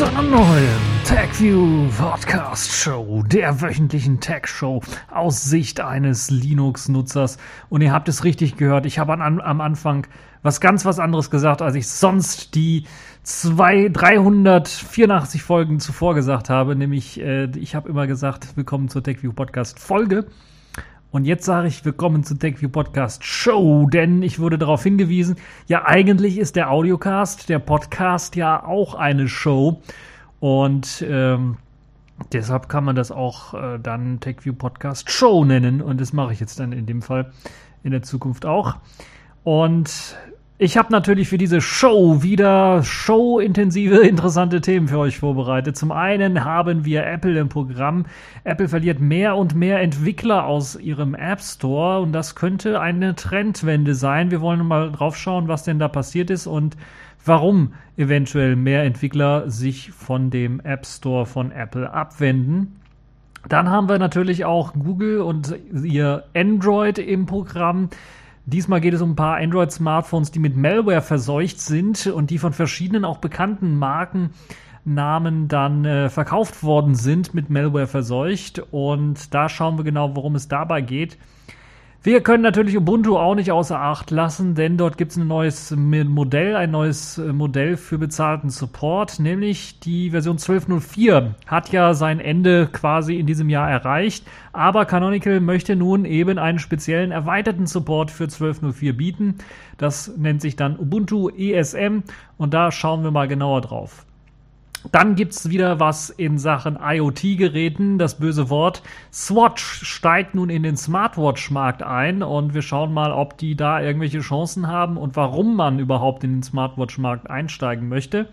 Zu einer neuen TechView Podcast Show, der wöchentlichen Tech Show aus Sicht eines Linux-Nutzers. Und ihr habt es richtig gehört, ich habe an, am Anfang was ganz was anderes gesagt, als ich sonst die zwei, 384 Folgen zuvor gesagt habe. Nämlich, äh, ich habe immer gesagt, willkommen zur TechView Podcast Folge. Und jetzt sage ich willkommen zu TechView Podcast Show, denn ich wurde darauf hingewiesen, ja eigentlich ist der Audiocast, der Podcast ja auch eine Show. Und ähm, deshalb kann man das auch äh, dann TechView Podcast Show nennen. Und das mache ich jetzt dann in dem Fall in der Zukunft auch. Und ich habe natürlich für diese Show wieder showintensive, interessante Themen für euch vorbereitet. Zum einen haben wir Apple im Programm. Apple verliert mehr und mehr Entwickler aus ihrem App Store und das könnte eine Trendwende sein. Wir wollen mal drauf schauen, was denn da passiert ist und warum eventuell mehr Entwickler sich von dem App Store von Apple abwenden. Dann haben wir natürlich auch Google und ihr Android im Programm. Diesmal geht es um ein paar Android-Smartphones, die mit Malware verseucht sind und die von verschiedenen auch bekannten Markennamen dann äh, verkauft worden sind, mit Malware verseucht. Und da schauen wir genau, worum es dabei geht. Wir können natürlich Ubuntu auch nicht außer Acht lassen, denn dort gibt es ein neues Modell, ein neues äh, Modell für bezahlten Support, nämlich die Version 12.04 hat ja sein Ende quasi in diesem Jahr erreicht, aber Canonical möchte nun eben einen speziellen erweiterten Support für 12.04 bieten. Das nennt sich dann Ubuntu ESM und da schauen wir mal genauer drauf. Dann gibt's wieder was in Sachen IoT-Geräten. Das böse Wort Swatch steigt nun in den Smartwatch-Markt ein und wir schauen mal, ob die da irgendwelche Chancen haben und warum man überhaupt in den Smartwatch-Markt einsteigen möchte.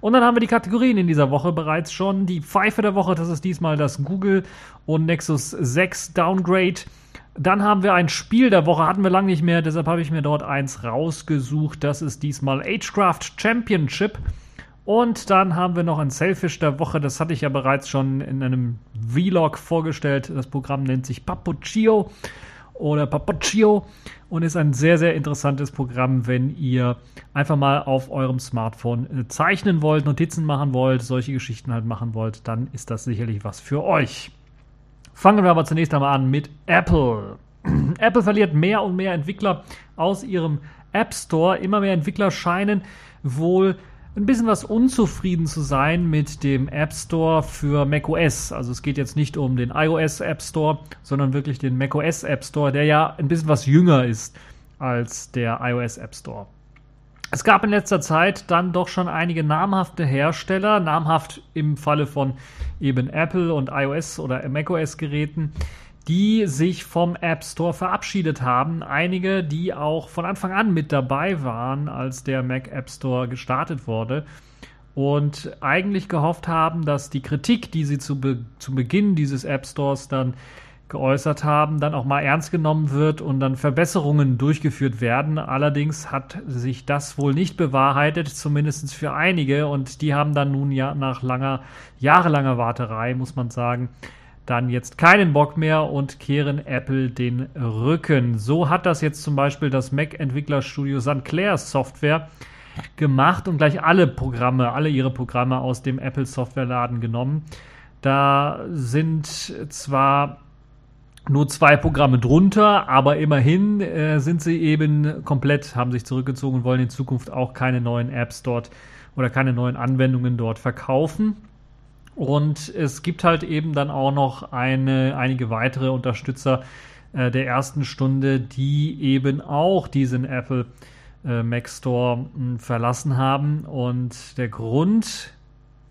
Und dann haben wir die Kategorien in dieser Woche bereits schon. Die Pfeife der Woche, das ist diesmal das Google und Nexus 6 Downgrade. Dann haben wir ein Spiel der Woche, hatten wir lange nicht mehr, deshalb habe ich mir dort eins rausgesucht. Das ist diesmal Agecraft Championship. Und dann haben wir noch ein Selfish der Woche. Das hatte ich ja bereits schon in einem Vlog vorgestellt. Das Programm nennt sich Papuccio oder Papuccio und ist ein sehr, sehr interessantes Programm, wenn ihr einfach mal auf eurem Smartphone äh, zeichnen wollt, Notizen machen wollt, solche Geschichten halt machen wollt, dann ist das sicherlich was für euch. Fangen wir aber zunächst einmal an mit Apple. Apple verliert mehr und mehr Entwickler aus ihrem App Store. Immer mehr Entwickler scheinen wohl ein bisschen was unzufrieden zu sein mit dem App Store für macOS. Also es geht jetzt nicht um den iOS App Store, sondern wirklich den macOS App Store, der ja ein bisschen was jünger ist als der iOS App Store. Es gab in letzter Zeit dann doch schon einige namhafte Hersteller, namhaft im Falle von eben Apple und iOS oder macOS Geräten, die sich vom App Store verabschiedet haben. Einige, die auch von Anfang an mit dabei waren, als der Mac App Store gestartet wurde. Und eigentlich gehofft haben, dass die Kritik, die sie zu, be zu Beginn dieses App Stores dann geäußert haben, dann auch mal ernst genommen wird und dann Verbesserungen durchgeführt werden. Allerdings hat sich das wohl nicht bewahrheitet, zumindest für einige. Und die haben dann nun ja nach langer, jahrelanger Warterei, muss man sagen, dann jetzt keinen Bock mehr und kehren Apple den Rücken. So hat das jetzt zum Beispiel das Mac-Entwicklerstudio St. Clair Software gemacht und gleich alle Programme, alle ihre Programme aus dem Apple Softwareladen genommen. Da sind zwar nur zwei Programme drunter, aber immerhin äh, sind sie eben komplett, haben sich zurückgezogen und wollen in Zukunft auch keine neuen Apps dort oder keine neuen Anwendungen dort verkaufen. Und es gibt halt eben dann auch noch eine, einige weitere Unterstützer äh, der ersten Stunde, die eben auch diesen Apple äh, Mac Store mh, hm, verlassen haben. Und der Grund,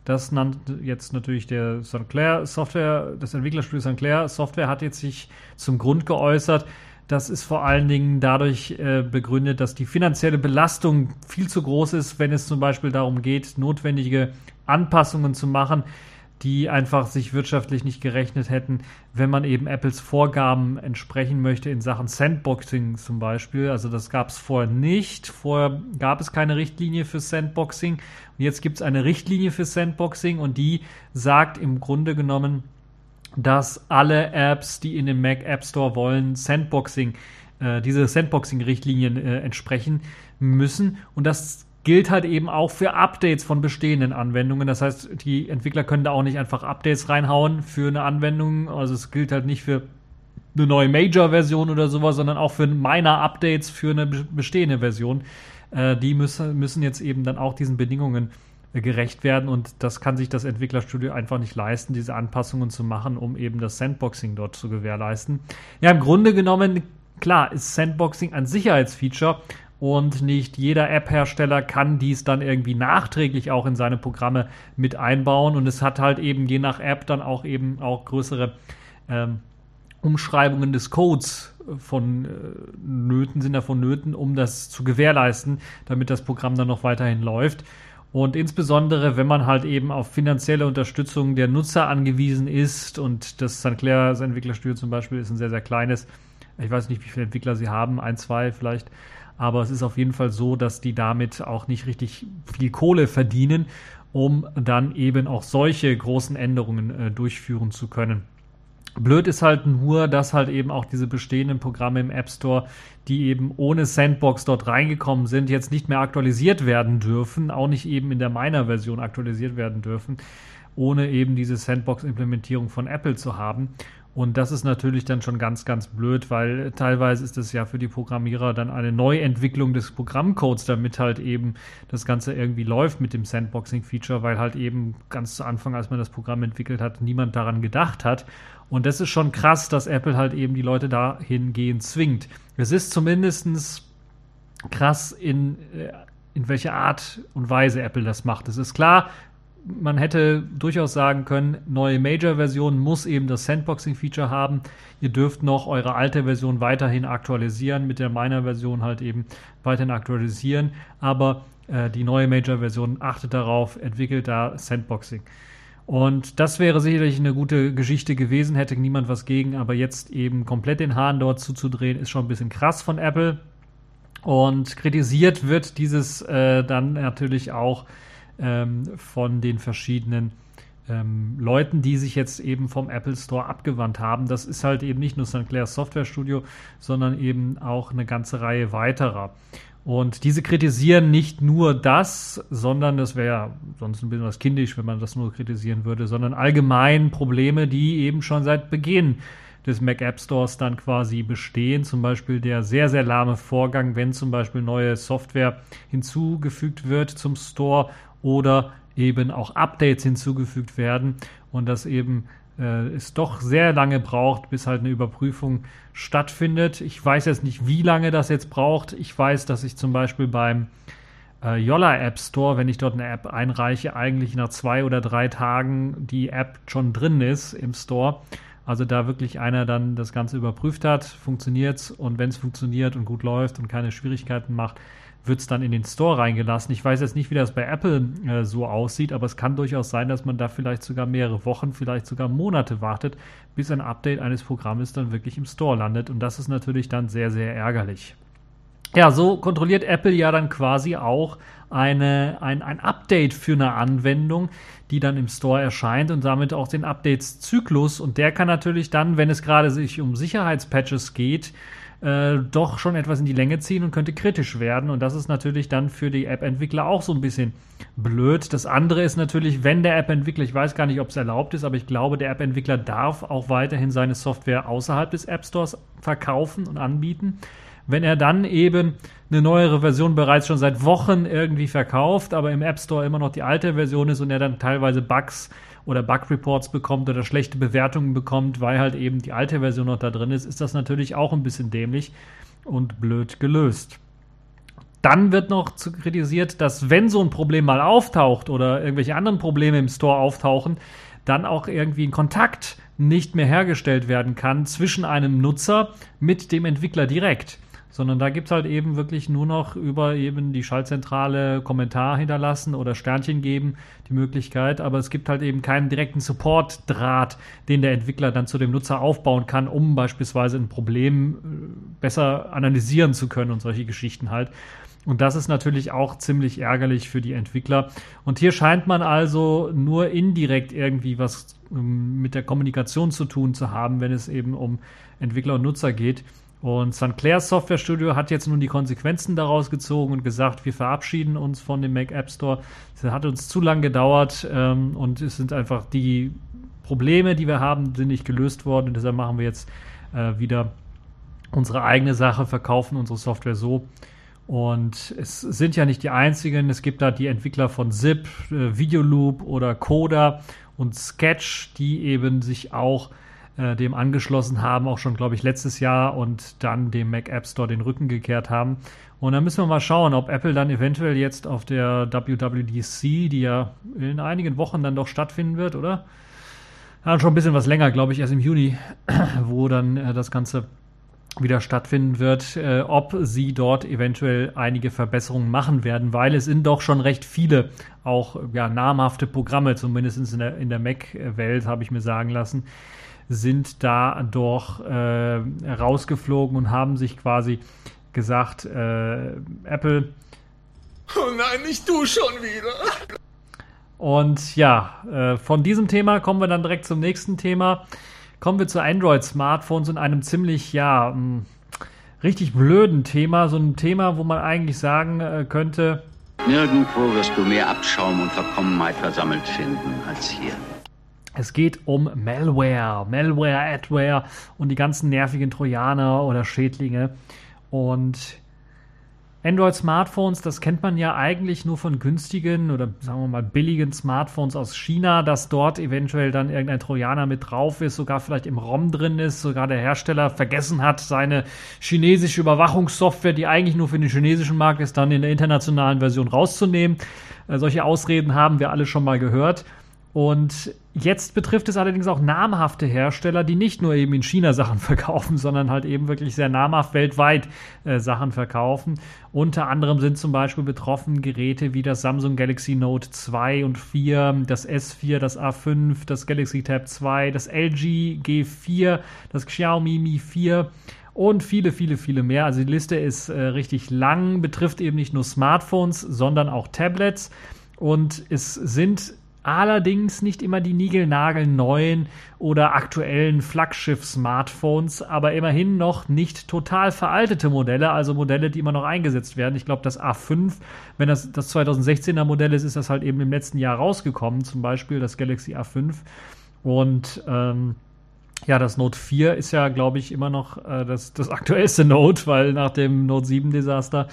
das nannte jetzt natürlich der St. Clair Software, das Entwicklerstudio St. Clair Software hat jetzt sich zum Grund geäußert, das ist vor allen Dingen dadurch äh, begründet, dass die finanzielle Belastung viel zu groß ist, wenn es zum Beispiel darum geht, notwendige Anpassungen zu machen, die einfach sich wirtschaftlich nicht gerechnet hätten, wenn man eben Apples Vorgaben entsprechen möchte in Sachen Sandboxing zum Beispiel. Also das gab es vorher nicht. Vorher gab es keine Richtlinie für Sandboxing. Und jetzt gibt es eine Richtlinie für Sandboxing und die sagt im Grunde genommen, dass alle Apps, die in den Mac App Store wollen, Sandboxing, äh, diese Sandboxing-Richtlinien äh, entsprechen müssen. Und das gilt halt eben auch für Updates von bestehenden Anwendungen. Das heißt, die Entwickler können da auch nicht einfach Updates reinhauen für eine Anwendung. Also es gilt halt nicht für eine neue Major-Version oder sowas, sondern auch für Minor-Updates für eine bestehende Version. Äh, die müssen, müssen jetzt eben dann auch diesen Bedingungen äh, gerecht werden und das kann sich das Entwicklerstudio einfach nicht leisten, diese Anpassungen zu machen, um eben das Sandboxing dort zu gewährleisten. Ja, im Grunde genommen, klar, ist Sandboxing ein Sicherheitsfeature und nicht jeder App-Hersteller kann dies dann irgendwie nachträglich auch in seine Programme mit einbauen und es hat halt eben je nach App dann auch eben auch größere ähm, Umschreibungen des Codes von äh, Nöten, sind davon Nöten, um das zu gewährleisten, damit das Programm dann noch weiterhin läuft. Und insbesondere, wenn man halt eben auf finanzielle Unterstützung der Nutzer angewiesen ist und das St. Clair, das Entwicklerstudio zum Beispiel, ist ein sehr, sehr kleines. Ich weiß nicht, wie viele Entwickler sie haben, ein, zwei vielleicht. Aber es ist auf jeden Fall so, dass die damit auch nicht richtig viel Kohle verdienen, um dann eben auch solche großen Änderungen äh, durchführen zu können. Blöd ist halt nur, dass halt eben auch diese bestehenden Programme im App Store, die eben ohne Sandbox dort reingekommen sind, jetzt nicht mehr aktualisiert werden dürfen, auch nicht eben in der Miner-Version aktualisiert werden dürfen, ohne eben diese Sandbox-Implementierung von Apple zu haben. Und das ist natürlich dann schon ganz, ganz blöd, weil teilweise ist es ja für die Programmierer dann eine Neuentwicklung des Programmcodes, damit halt eben das Ganze irgendwie läuft mit dem Sandboxing-Feature, weil halt eben ganz zu Anfang, als man das Programm entwickelt hat, niemand daran gedacht hat. Und das ist schon krass, dass Apple halt eben die Leute dahingehend zwingt. Es ist zumindest krass, in, äh, in welcher Art und Weise Apple das macht. Es ist klar, man hätte durchaus sagen können, neue Major-Version muss eben das Sandboxing-Feature haben. Ihr dürft noch eure alte Version weiterhin aktualisieren, mit der Minor-Version halt eben weiterhin aktualisieren. Aber äh, die neue Major-Version achtet darauf, entwickelt da Sandboxing. Und das wäre sicherlich eine gute Geschichte gewesen, hätte niemand was gegen, aber jetzt eben komplett den Hahn dort zuzudrehen, ist schon ein bisschen krass von Apple. Und kritisiert wird dieses äh, dann natürlich auch ähm, von den verschiedenen ähm, Leuten, die sich jetzt eben vom Apple Store abgewandt haben. Das ist halt eben nicht nur St. Clair's Software Studio, sondern eben auch eine ganze Reihe weiterer. Und diese kritisieren nicht nur das, sondern das wäre ja sonst ein bisschen was kindisch, wenn man das nur kritisieren würde, sondern allgemein Probleme, die eben schon seit Beginn des Mac App Stores dann quasi bestehen. Zum Beispiel der sehr, sehr lahme Vorgang, wenn zum Beispiel neue Software hinzugefügt wird zum Store oder eben auch Updates hinzugefügt werden und das eben äh, es doch sehr lange braucht, bis halt eine Überprüfung stattfindet. Ich weiß jetzt nicht, wie lange das jetzt braucht. Ich weiß, dass ich zum Beispiel beim äh, Yolla App Store, wenn ich dort eine App einreiche, eigentlich nach zwei oder drei Tagen die App schon drin ist im Store. Also da wirklich einer dann das Ganze überprüft hat, funktioniert und wenn es funktioniert und gut läuft und keine Schwierigkeiten macht, wird es dann in den Store reingelassen. Ich weiß jetzt nicht, wie das bei Apple äh, so aussieht, aber es kann durchaus sein, dass man da vielleicht sogar mehrere Wochen, vielleicht sogar Monate wartet, bis ein Update eines Programmes dann wirklich im Store landet. Und das ist natürlich dann sehr, sehr ärgerlich. Ja, so kontrolliert Apple ja dann quasi auch eine, ein, ein Update für eine Anwendung, die dann im Store erscheint und damit auch den Updates-Zyklus. Und der kann natürlich dann, wenn es gerade sich um Sicherheitspatches geht, äh, doch schon etwas in die Länge ziehen und könnte kritisch werden. Und das ist natürlich dann für die App-Entwickler auch so ein bisschen blöd. Das andere ist natürlich, wenn der App-Entwickler, ich weiß gar nicht, ob es erlaubt ist, aber ich glaube, der App-Entwickler darf auch weiterhin seine Software außerhalb des App Stores verkaufen und anbieten. Wenn er dann eben eine neuere Version bereits schon seit Wochen irgendwie verkauft, aber im App Store immer noch die alte Version ist und er dann teilweise Bugs oder Bug-Reports bekommt oder schlechte Bewertungen bekommt, weil halt eben die alte Version noch da drin ist, ist das natürlich auch ein bisschen dämlich und blöd gelöst. Dann wird noch kritisiert, dass wenn so ein Problem mal auftaucht oder irgendwelche anderen Probleme im Store auftauchen, dann auch irgendwie ein Kontakt nicht mehr hergestellt werden kann zwischen einem Nutzer mit dem Entwickler direkt sondern da gibt es halt eben wirklich nur noch über eben die Schaltzentrale Kommentar hinterlassen oder Sternchen geben, die Möglichkeit, aber es gibt halt eben keinen direkten Support-Draht, den der Entwickler dann zu dem Nutzer aufbauen kann, um beispielsweise ein Problem äh, besser analysieren zu können und solche Geschichten halt. Und das ist natürlich auch ziemlich ärgerlich für die Entwickler. Und hier scheint man also nur indirekt irgendwie was ähm, mit der Kommunikation zu tun zu haben, wenn es eben um Entwickler und Nutzer geht. Und St. Clair Software Studio hat jetzt nun die Konsequenzen daraus gezogen und gesagt, wir verabschieden uns von dem Mac App Store. Es hat uns zu lang gedauert ähm, und es sind einfach die Probleme, die wir haben, sind nicht gelöst worden. Und deshalb machen wir jetzt äh, wieder unsere eigene Sache, verkaufen unsere Software so. Und es sind ja nicht die einzigen. Es gibt da die Entwickler von Zip, äh, Videoloop oder Coda und Sketch, die eben sich auch äh, dem angeschlossen haben, auch schon, glaube ich, letztes Jahr und dann dem Mac App Store den Rücken gekehrt haben. Und dann müssen wir mal schauen, ob Apple dann eventuell jetzt auf der WWDC, die ja in einigen Wochen dann doch stattfinden wird, oder? Ja, schon ein bisschen was länger, glaube ich, erst im Juni, wo dann äh, das Ganze wieder stattfinden wird, äh, ob sie dort eventuell einige Verbesserungen machen werden, weil es sind doch schon recht viele auch ja, namhafte Programme, zumindest in der, in der Mac-Welt, habe ich mir sagen lassen, sind da doch äh, rausgeflogen und haben sich quasi gesagt, äh, Apple. Oh nein, nicht du schon wieder. Und ja, äh, von diesem Thema kommen wir dann direkt zum nächsten Thema. Kommen wir zu Android-Smartphones und einem ziemlich, ja, mh, hm, richtig blöden Thema. So ein Thema, wo man eigentlich sagen äh, könnte. Nirgendwo wirst du mehr Abschaum und Verkommenheit versammelt finden als hier. Es geht um Malware, Malware, Adware und die ganzen nervigen Trojaner oder Schädlinge. Und Android-Smartphones, das kennt man ja eigentlich nur von günstigen oder sagen wir mal billigen Smartphones aus China, dass dort eventuell dann irgendein Trojaner mit drauf ist, sogar vielleicht im ROM drin ist, sogar der Hersteller vergessen hat, seine chinesische Überwachungssoftware, die eigentlich nur für den chinesischen Markt ist, dann in der internationalen Version rauszunehmen. Äh, solche Ausreden haben wir alle schon mal gehört. Und jetzt betrifft es allerdings auch namhafte Hersteller, die nicht nur eben in China Sachen verkaufen, sondern halt eben wirklich sehr namhaft weltweit äh, Sachen verkaufen. Unter anderem sind zum Beispiel betroffen Geräte wie das Samsung Galaxy Note 2 und 4, das S4, das A5, das Galaxy Tab 2, das LG G4, das Xiaomi Mi 4 und viele, viele, viele mehr. Also die Liste ist äh, richtig lang, betrifft eben nicht nur Smartphones, sondern auch Tablets. Und es sind Allerdings nicht immer die niegelnagelneuen oder aktuellen Flaggschiff-Smartphones, aber immerhin noch nicht total veraltete Modelle, also Modelle, die immer noch eingesetzt werden. Ich glaube, das A5, wenn das das 2016er Modell ist, ist das halt eben im letzten Jahr rausgekommen, zum Beispiel das Galaxy A5. Und ähm, ja, das Note 4 ist ja, glaube ich, immer noch äh, das, das aktuellste Note, weil nach dem Note 7 Desaster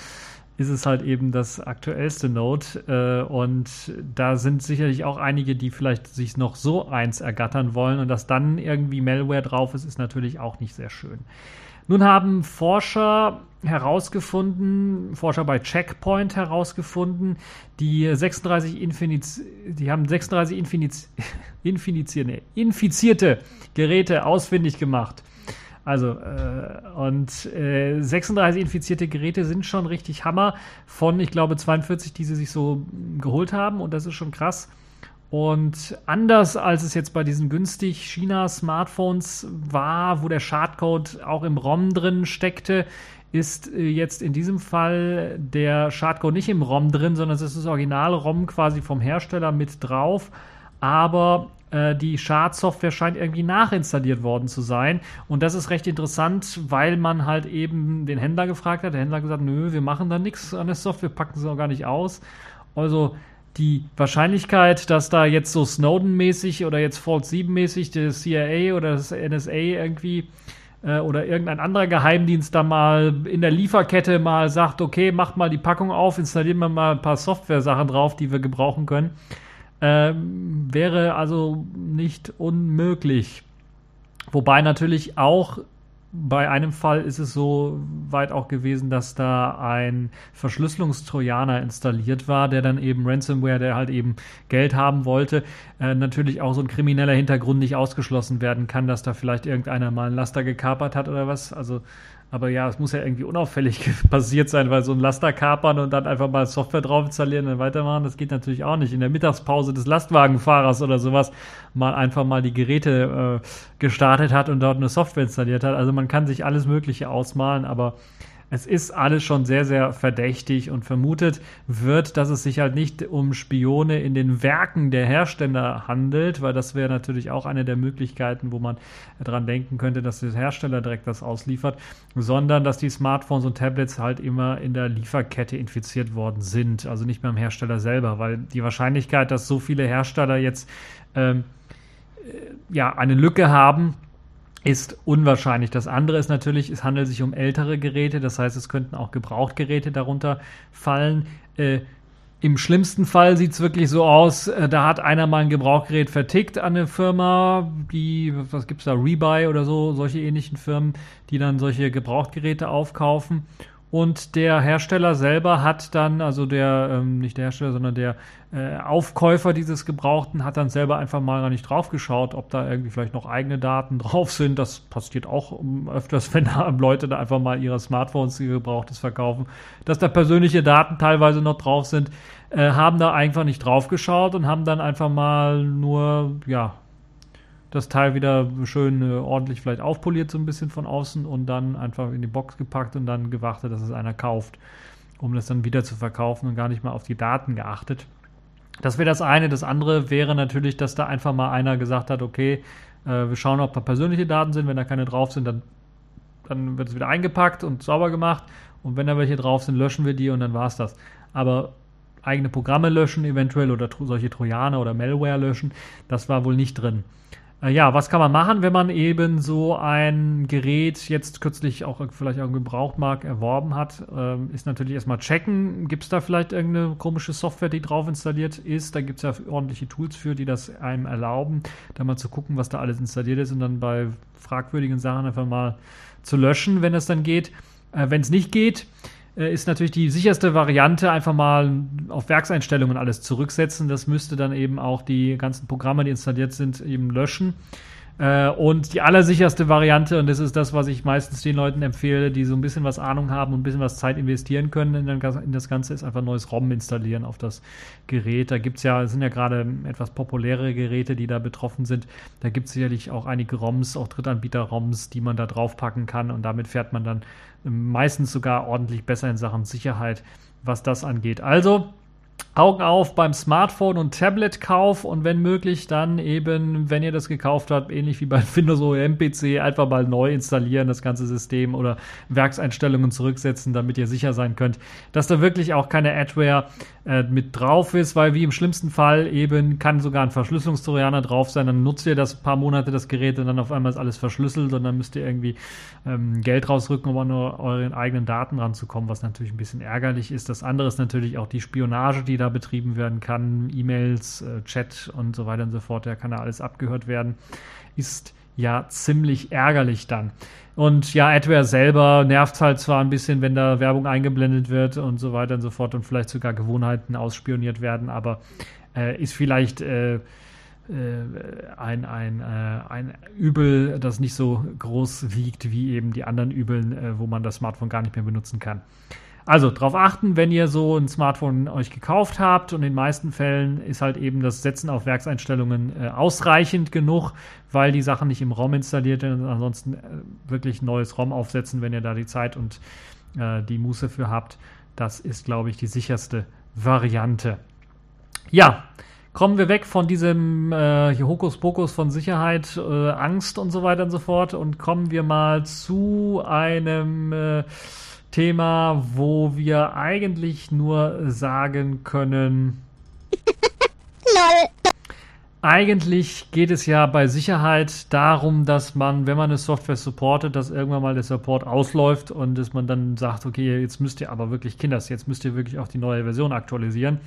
ist es halt eben das aktuellste Note. Äh, und da sind sicherlich auch einige, die vielleicht sich noch so eins ergattern wollen. Und dass dann irgendwie Malware drauf ist, ist natürlich auch nicht sehr schön. Nun haben Forscher herausgefunden, Forscher bei Checkpoint herausgefunden, die 36 Infiniz, die haben 36 Infiniz, infizierte, infizierte Geräte ausfindig gemacht. Also, äh, und äh, 36 infizierte Geräte sind schon richtig Hammer von, ich glaube, 42, die sie sich so geholt haben. Und das ist schon krass. Und anders als es jetzt bei diesen günstig China-Smartphones war, wo der Schadcode auch im ROM drin steckte, ist äh, jetzt in diesem Fall der Schadcode nicht im ROM drin, sondern es ist das originale ROM quasi vom Hersteller mit drauf. Aber äh, die Schadsoftware scheint irgendwie nachinstalliert worden zu sein. Und das ist recht interessant, weil man halt eben den Händler gefragt hat. Der Händler hat gesagt, nö, wir machen da nichts an der Software, packen sie auch gar nicht aus. Also die Wahrscheinlichkeit, dass da jetzt so Snowden-mäßig oder jetzt Fault 7-mäßig das CIA oder das NSA irgendwie äh, oder irgendein anderer Geheimdienst da mal in der Lieferkette mal sagt, okay, macht mal die Packung auf, installieren wir mal ein paar Software-Sachen drauf, die wir gebrauchen können ähm, wäre also nicht unmöglich. Wobei natürlich auch bei einem Fall ist es so weit auch gewesen, dass da ein Verschlüsselungstrojaner installiert war, der dann eben Ransomware, der halt eben Geld haben wollte, äh, natürlich auch so ein krimineller Hintergrund nicht ausgeschlossen werden kann, dass da vielleicht irgendeiner mal ein Laster gekapert hat oder was. Also aber ja, es muss ja irgendwie unauffällig passiert sein, weil so ein Laster kapern und dann einfach mal Software drauf installieren und weitermachen, das geht natürlich auch nicht. In der Mittagspause des Lastwagenfahrers oder sowas mal einfach mal die Geräte äh, gestartet hat und dort eine Software installiert hat. Also man kann sich alles Mögliche ausmalen, aber es ist alles schon sehr, sehr verdächtig und vermutet wird, dass es sich halt nicht um Spione in den Werken der Hersteller handelt, weil das wäre natürlich auch eine der Möglichkeiten, wo man dran denken könnte, dass der Hersteller direkt das ausliefert, sondern dass die Smartphones und Tablets halt immer in der Lieferkette infiziert worden sind, also nicht beim Hersteller selber, weil die Wahrscheinlichkeit, dass so viele Hersteller jetzt ähm, äh, ja eine Lücke haben, ist unwahrscheinlich. Das andere ist natürlich, es handelt sich um ältere Geräte, das heißt, es könnten auch Gebrauchtgeräte darunter fallen. Äh, Im schlimmsten Fall sieht es wirklich so aus, äh, da hat einer mal ein Gebrauchgerät vertickt an eine Firma, die, was gibt es da, Rebuy oder so, solche ähnlichen Firmen, die dann solche Gebrauchtgeräte aufkaufen und der Hersteller selber hat dann, also der, ähm, nicht der Hersteller, sondern der äh, Aufkäufer dieses Gebrauchten hat dann selber einfach mal gar nicht drauf geschaut, ob da irgendwie vielleicht noch eigene Daten drauf sind. Das passiert auch um, öfters, wenn da Leute da einfach mal ihre Smartphones, die Gebrauchtes verkaufen, dass da persönliche Daten teilweise noch drauf sind, äh, haben da einfach nicht drauf geschaut und haben dann einfach mal nur, ja, das Teil wieder schön äh, ordentlich vielleicht aufpoliert so ein bisschen von außen und dann einfach in die Box gepackt und dann gewartet, dass es einer kauft, um das dann wieder zu verkaufen und gar nicht mal auf die Daten geachtet. Das wäre das eine. Das andere wäre natürlich, dass da einfach mal einer gesagt hat, okay, äh, wir schauen, ob da persönliche Daten sind. Wenn da keine drauf sind, dann, dann wird es wieder eingepackt und sauber gemacht. Und wenn da welche drauf sind, löschen wir die und dann war es das. Aber eigene Programme löschen eventuell oder solche Trojaner oder Malware löschen, das war wohl nicht drin. Äh, ja, was kann man machen, wenn man eben so ein Gerät jetzt kürzlich auch vielleicht im Gebrauchtmarkt erworben hat? Ähm, ist natürlich erstmal checken. Gibt es da vielleicht irgendeine komische Software, die drauf installiert ist? Da gibt es ja ordentliche Tools für, die das einem erlauben, da mal zu gucken, was da alles installiert ist und dann bei fragwürdigen Sachen einfach mal zu löschen, wenn es dann geht. Äh, wenn es nicht geht, ist natürlich die sicherste Variante, einfach mal auf Werkseinstellungen alles zurücksetzen. Das müsste dann eben auch die ganzen Programme, die installiert sind, eben löschen. Äh, und die allersicherste Variante, und das ist das, was ich meistens den Leuten empfehle, die so ein bisschen was Ahnung haben und ein bisschen was Zeit investieren können in das Ganze, ist einfach neues ROM installieren auf das Gerät. Da gibt es ja, sind ja gerade etwas populärere Geräte, die da betroffen sind. Da gibt es sicherlich auch einige ROMs, auch Drittanbieter-ROMs, die man da draufpacken kann und damit fährt man dann meistens sogar ordentlich besser in Sachen Sicherheit, was das angeht. Also, Augen auf beim Smartphone- und Tablet-Kauf und wenn möglich dann eben, wenn ihr das gekauft habt, ähnlich wie bei Windows OEM PC, einfach mal neu installieren, das ganze System oder Werkseinstellungen zurücksetzen, damit ihr sicher sein könnt, dass da wirklich auch keine Adware äh, mit drauf ist, weil wie im schlimmsten Fall eben kann sogar ein Verschlüsselungstrojaner drauf sein, dann nutzt ihr das paar Monate das Gerät und dann auf einmal ist alles verschlüsselt und dann müsst ihr irgendwie ähm, Geld rausrücken, um an euren eigenen Daten ranzukommen, was natürlich ein bisschen ärgerlich ist. Das andere ist natürlich auch die Spionage, die da betrieben werden kann, E-Mails, äh, Chat und so weiter und so fort, da kann ja alles abgehört werden, ist ja ziemlich ärgerlich dann. Und ja, Adware selber nervt halt zwar ein bisschen, wenn da Werbung eingeblendet wird und so weiter und so fort und vielleicht sogar Gewohnheiten ausspioniert werden, aber äh, ist vielleicht äh, äh ein, ein, äh, ein Übel, das nicht so groß wiegt wie eben die anderen Übeln, äh, wo man das Smartphone gar nicht mehr benutzen kann. Also darauf achten, wenn ihr so ein Smartphone euch gekauft habt und in den meisten Fällen ist halt eben das Setzen auf Werkseinstellungen äh, ausreichend genug, weil die Sachen nicht im ROM installiert sind. Ansonsten äh, wirklich neues ROM aufsetzen, wenn ihr da die Zeit und äh, die Muße für habt. Das ist, glaube ich, die sicherste Variante. Ja, kommen wir weg von diesem äh, Hokuspokus von Sicherheit, äh, Angst und so weiter und so fort und kommen wir mal zu einem äh, Thema, wo wir eigentlich nur sagen können. Eigentlich geht es ja bei Sicherheit darum, dass man, wenn man eine Software supportet, dass irgendwann mal der Support ausläuft und dass man dann sagt, okay, jetzt müsst ihr aber wirklich, Kinders, jetzt müsst ihr wirklich auch die neue Version aktualisieren.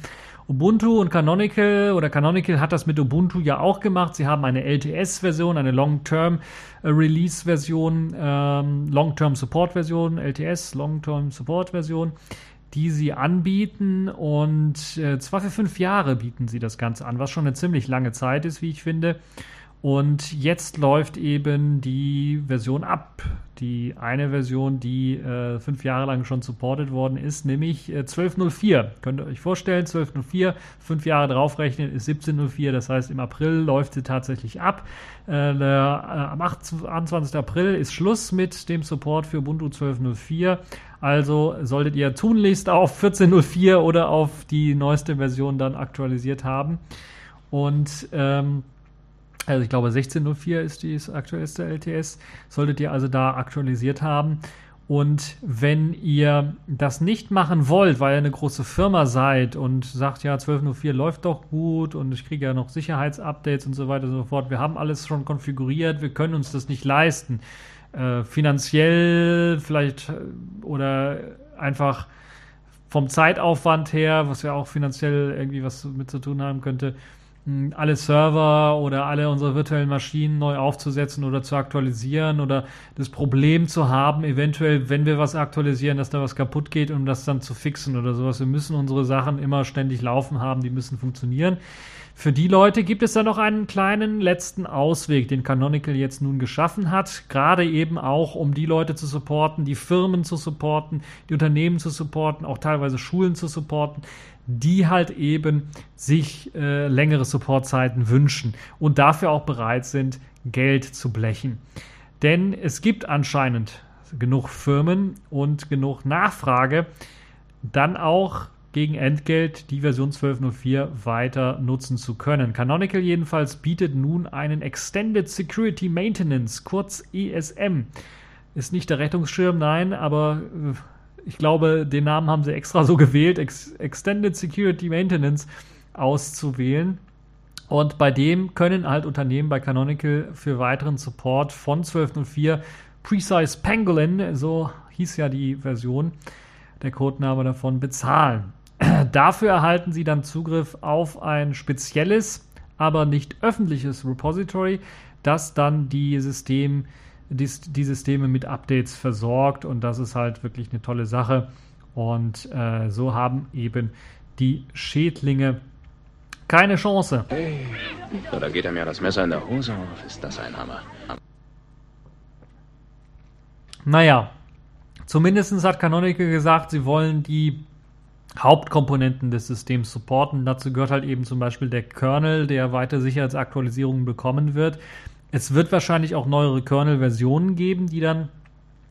Ubuntu und Canonical oder Canonical hat das mit Ubuntu ja auch gemacht. Sie haben eine LTS-Version, eine Long-Term Release-Version, ähm, Long-Term Support-Version, LTS, Long-Term Support-Version, die sie anbieten und äh, zwar für fünf Jahre bieten sie das Ganze an, was schon eine ziemlich lange Zeit ist, wie ich finde. Und jetzt läuft eben die Version ab. Die eine Version, die äh, fünf Jahre lang schon supported worden ist, nämlich äh, 12.04. Könnt ihr euch vorstellen, 12.04, fünf Jahre draufrechnen, ist 17.04. Das heißt, im April läuft sie tatsächlich ab. Äh, der, am 28. April ist Schluss mit dem Support für Ubuntu 12.04. Also solltet ihr tunlichst auf 14.04 oder auf die neueste Version dann aktualisiert haben. Und ähm, also ich glaube 16.04 ist die aktuellste LTS. Solltet ihr also da aktualisiert haben. Und wenn ihr das nicht machen wollt, weil ihr eine große Firma seid und sagt, ja, 12.04 läuft doch gut und ich kriege ja noch Sicherheitsupdates und so weiter und so fort, wir haben alles schon konfiguriert, wir können uns das nicht leisten. Äh, finanziell vielleicht äh, oder einfach vom Zeitaufwand her, was ja auch finanziell irgendwie was mit zu tun haben könnte, alle Server oder alle unsere virtuellen Maschinen neu aufzusetzen oder zu aktualisieren oder das Problem zu haben, eventuell, wenn wir was aktualisieren, dass da was kaputt geht, um das dann zu fixen oder sowas. Wir müssen unsere Sachen immer ständig laufen haben, die müssen funktionieren. Für die Leute gibt es da noch einen kleinen letzten Ausweg, den Canonical jetzt nun geschaffen hat, gerade eben auch, um die Leute zu supporten, die Firmen zu supporten, die Unternehmen zu supporten, auch teilweise Schulen zu supporten, die halt eben sich äh, längere Supportzeiten wünschen und dafür auch bereit sind, Geld zu blechen. Denn es gibt anscheinend genug Firmen und genug Nachfrage, dann auch gegen Entgelt die Version 12.04 weiter nutzen zu können. Canonical jedenfalls bietet nun einen Extended Security Maintenance, kurz ESM. Ist nicht der Rettungsschirm, nein, aber äh, ich glaube, den Namen haben sie extra so gewählt, Ex Extended Security Maintenance auszuwählen. Und bei dem können halt Unternehmen bei Canonical für weiteren Support von 12.04 Precise Pangolin, so hieß ja die Version, der Codename davon, bezahlen. Dafür erhalten sie dann Zugriff auf ein spezielles, aber nicht öffentliches Repository, das dann die System die, die Systeme mit Updates versorgt und das ist halt wirklich eine tolle Sache. Und äh, so haben eben die Schädlinge keine Chance. Hey, so, da geht er mir das Messer in der Hose auf. Ist das ein Hammer? Naja, zumindest hat Canonical gesagt, sie wollen die Hauptkomponenten des Systems supporten. Dazu gehört halt eben zum Beispiel der Kernel, der weiter Sicherheitsaktualisierungen bekommen wird. Es wird wahrscheinlich auch neuere Kernel-Versionen geben, die dann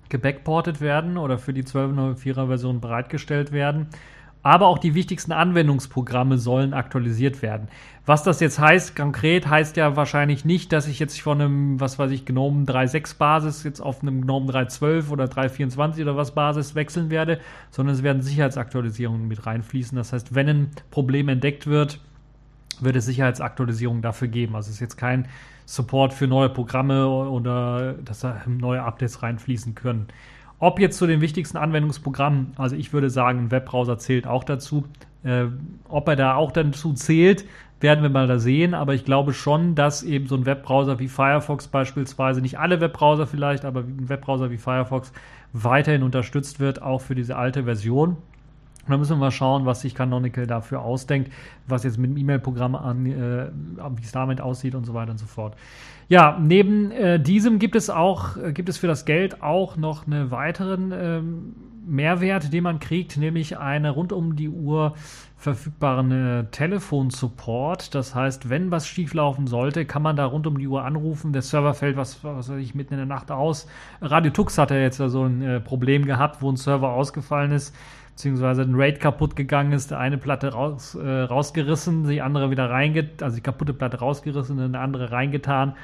gebackportet werden oder für die 12.04er Version bereitgestellt werden. Aber auch die wichtigsten Anwendungsprogramme sollen aktualisiert werden. Was das jetzt heißt, konkret heißt ja wahrscheinlich nicht, dass ich jetzt von einem, was weiß ich, GNOME 3.6 Basis jetzt auf einem GNOME 3.12 oder 3.24 oder was Basis wechseln werde, sondern es werden Sicherheitsaktualisierungen mit reinfließen. Das heißt, wenn ein Problem entdeckt wird, wird es Sicherheitsaktualisierungen dafür geben. Also es ist jetzt kein Support für neue Programme oder dass da neue Updates reinfließen können. Ob jetzt zu den wichtigsten Anwendungsprogrammen, also ich würde sagen, ein Webbrowser zählt auch dazu. Äh, ob er da auch dazu zählt, werden wir mal da sehen. Aber ich glaube schon, dass eben so ein Webbrowser wie Firefox beispielsweise, nicht alle Webbrowser vielleicht, aber ein Webbrowser wie Firefox weiterhin unterstützt wird, auch für diese alte Version. Und dann müssen wir mal schauen, was sich Canonical dafür ausdenkt, was jetzt mit dem E-Mail-Programm an, äh, wie es damit aussieht und so weiter und so fort. Ja, neben äh, diesem gibt es auch, äh, gibt es für das Geld auch noch einen weiteren ähm, Mehrwert, den man kriegt, nämlich eine rund um die Uhr verfügbaren äh, Telefonsupport. Das heißt, wenn was schieflaufen sollte, kann man da rund um die Uhr anrufen. Der Server fällt, was, was weiß ich, mitten in der Nacht aus. Radio Tux hat ja jetzt so also ein äh, Problem gehabt, wo ein Server ausgefallen ist beziehungsweise ein RAID kaputt gegangen ist, eine Platte raus, äh, rausgerissen, die andere wieder reingetan, also die kaputte Platte rausgerissen eine andere reingetan,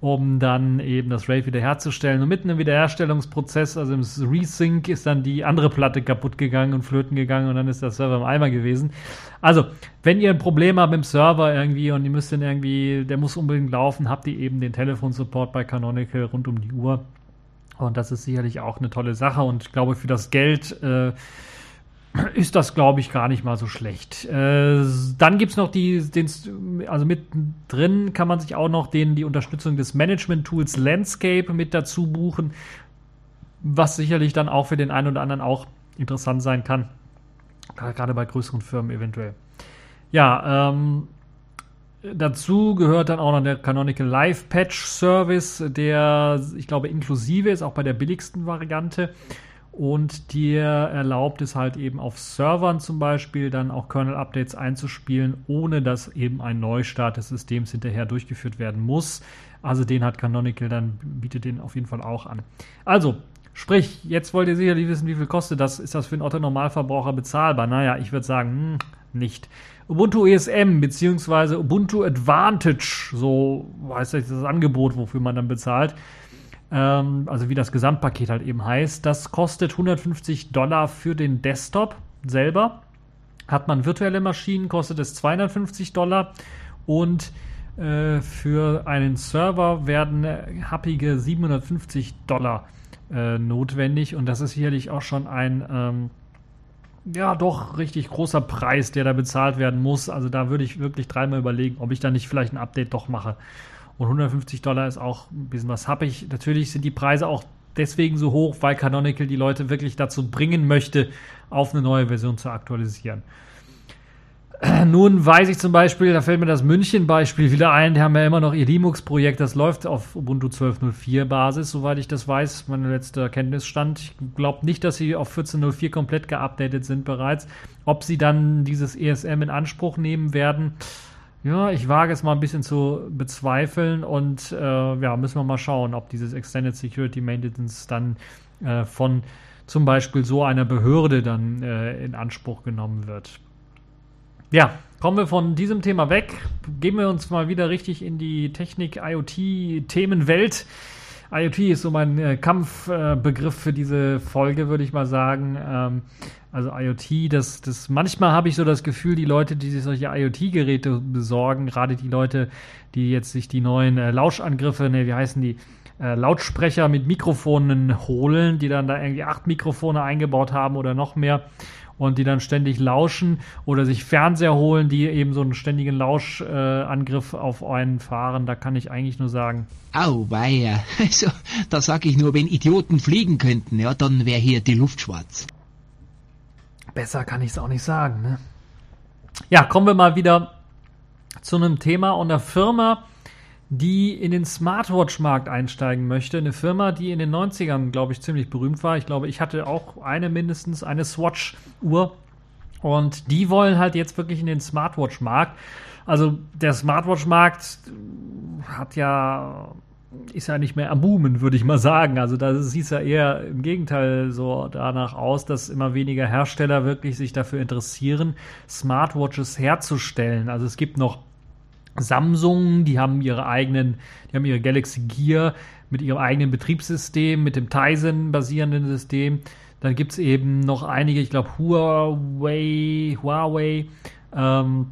um dann eben das RAID wiederherzustellen. Und mitten im Wiederherstellungsprozess, also im Resync, ist dann die andere Platte kaputt gegangen und flöten gegangen und dann ist der Server im Eimer gewesen. Also, wenn ihr ein Problem habt mit dem Server irgendwie und ihr müsst den irgendwie, der muss unbedingt laufen, habt ihr eben den Telefonsupport bei Canonical rund um die Uhr. Und das ist sicherlich auch eine tolle Sache und ich glaube, für das Geld äh, ist das, glaube ich, gar nicht mal so schlecht. Äh, dann gibt es noch die, den, also mittendrin kann man sich auch noch den, die Unterstützung des Management-Tools Landscape mit dazu buchen, was sicherlich dann auch für den einen oder anderen auch interessant sein kann. Gerade bei größeren Firmen eventuell. Ja, ähm, Dazu gehört dann auch noch der Canonical Live Patch Service, der, ich glaube, inklusive ist, auch bei der billigsten Variante. Und dir erlaubt es halt eben auf Servern zum Beispiel dann auch Kernel-Updates einzuspielen, ohne dass eben ein Neustart des Systems hinterher durchgeführt werden muss. Also den hat Canonical dann, bietet den auf jeden Fall auch an. Also, sprich, jetzt wollt ihr sicherlich wissen, wie viel kostet das? Ist das für einen Otto-Normalverbraucher bezahlbar? Naja, ich würde sagen, hm, nicht. Ubuntu ESM bzw. Ubuntu Advantage, so heißt das Angebot, wofür man dann bezahlt. Ähm, also wie das Gesamtpaket halt eben heißt. Das kostet 150 Dollar für den Desktop selber. Hat man virtuelle Maschinen, kostet es 250 Dollar. Und äh, für einen Server werden happige 750 Dollar äh, notwendig. Und das ist sicherlich auch schon ein ähm, ja, doch richtig großer Preis, der da bezahlt werden muss. Also da würde ich wirklich dreimal überlegen, ob ich da nicht vielleicht ein Update doch mache. Und 150 Dollar ist auch ein bisschen was happig. Natürlich sind die Preise auch deswegen so hoch, weil Canonical die Leute wirklich dazu bringen möchte, auf eine neue Version zu aktualisieren. Nun weiß ich zum Beispiel, da fällt mir das München-Beispiel wieder ein, die haben ja immer noch ihr Linux-Projekt, das läuft auf Ubuntu 12.04 Basis, soweit ich das weiß, mein letzter Kenntnisstand. Ich glaube nicht, dass sie auf 14.04 komplett geupdatet sind bereits. Ob sie dann dieses ESM in Anspruch nehmen werden, ja, ich wage es mal ein bisschen zu bezweifeln und äh, ja, müssen wir mal schauen, ob dieses Extended Security Maintenance dann äh, von zum Beispiel so einer Behörde dann äh, in Anspruch genommen wird. Ja, kommen wir von diesem Thema weg, gehen wir uns mal wieder richtig in die Technik-IoT-Themenwelt. IoT ist so mein äh, Kampfbegriff für diese Folge, würde ich mal sagen. Ähm, also IoT, das, das manchmal habe ich so das Gefühl, die Leute, die sich solche IoT-Geräte besorgen, gerade die Leute, die jetzt sich die neuen äh, Lauschangriffe, ne, wie heißen die, äh, Lautsprecher mit Mikrofonen holen, die dann da irgendwie acht Mikrofone eingebaut haben oder noch mehr und die dann ständig lauschen oder sich Fernseher holen, die eben so einen ständigen Lauschangriff äh, auf einen fahren. Da kann ich eigentlich nur sagen. Au, weia. Also, da sag ich nur, wenn Idioten fliegen könnten, ja, dann wäre hier die Luft schwarz. Besser kann ich es auch nicht sagen, ne? Ja, kommen wir mal wieder zu einem Thema und einer Firma, die in den Smartwatch-Markt einsteigen möchte. Eine Firma, die in den 90ern, glaube ich, ziemlich berühmt war. Ich glaube, ich hatte auch eine mindestens, eine Swatch-Uhr. Und die wollen halt jetzt wirklich in den Smartwatch-Markt. Also der Smartwatch-Markt hat ja ist ja nicht mehr am Boomen, würde ich mal sagen. Also da sieht es ja eher im Gegenteil so danach aus, dass immer weniger Hersteller wirklich sich dafür interessieren, Smartwatches herzustellen. Also es gibt noch Samsung, die haben ihre eigenen, die haben ihre Galaxy Gear mit ihrem eigenen Betriebssystem, mit dem Tizen basierenden System. Dann gibt es eben noch einige, ich glaube Huawei, Huawei. Ähm,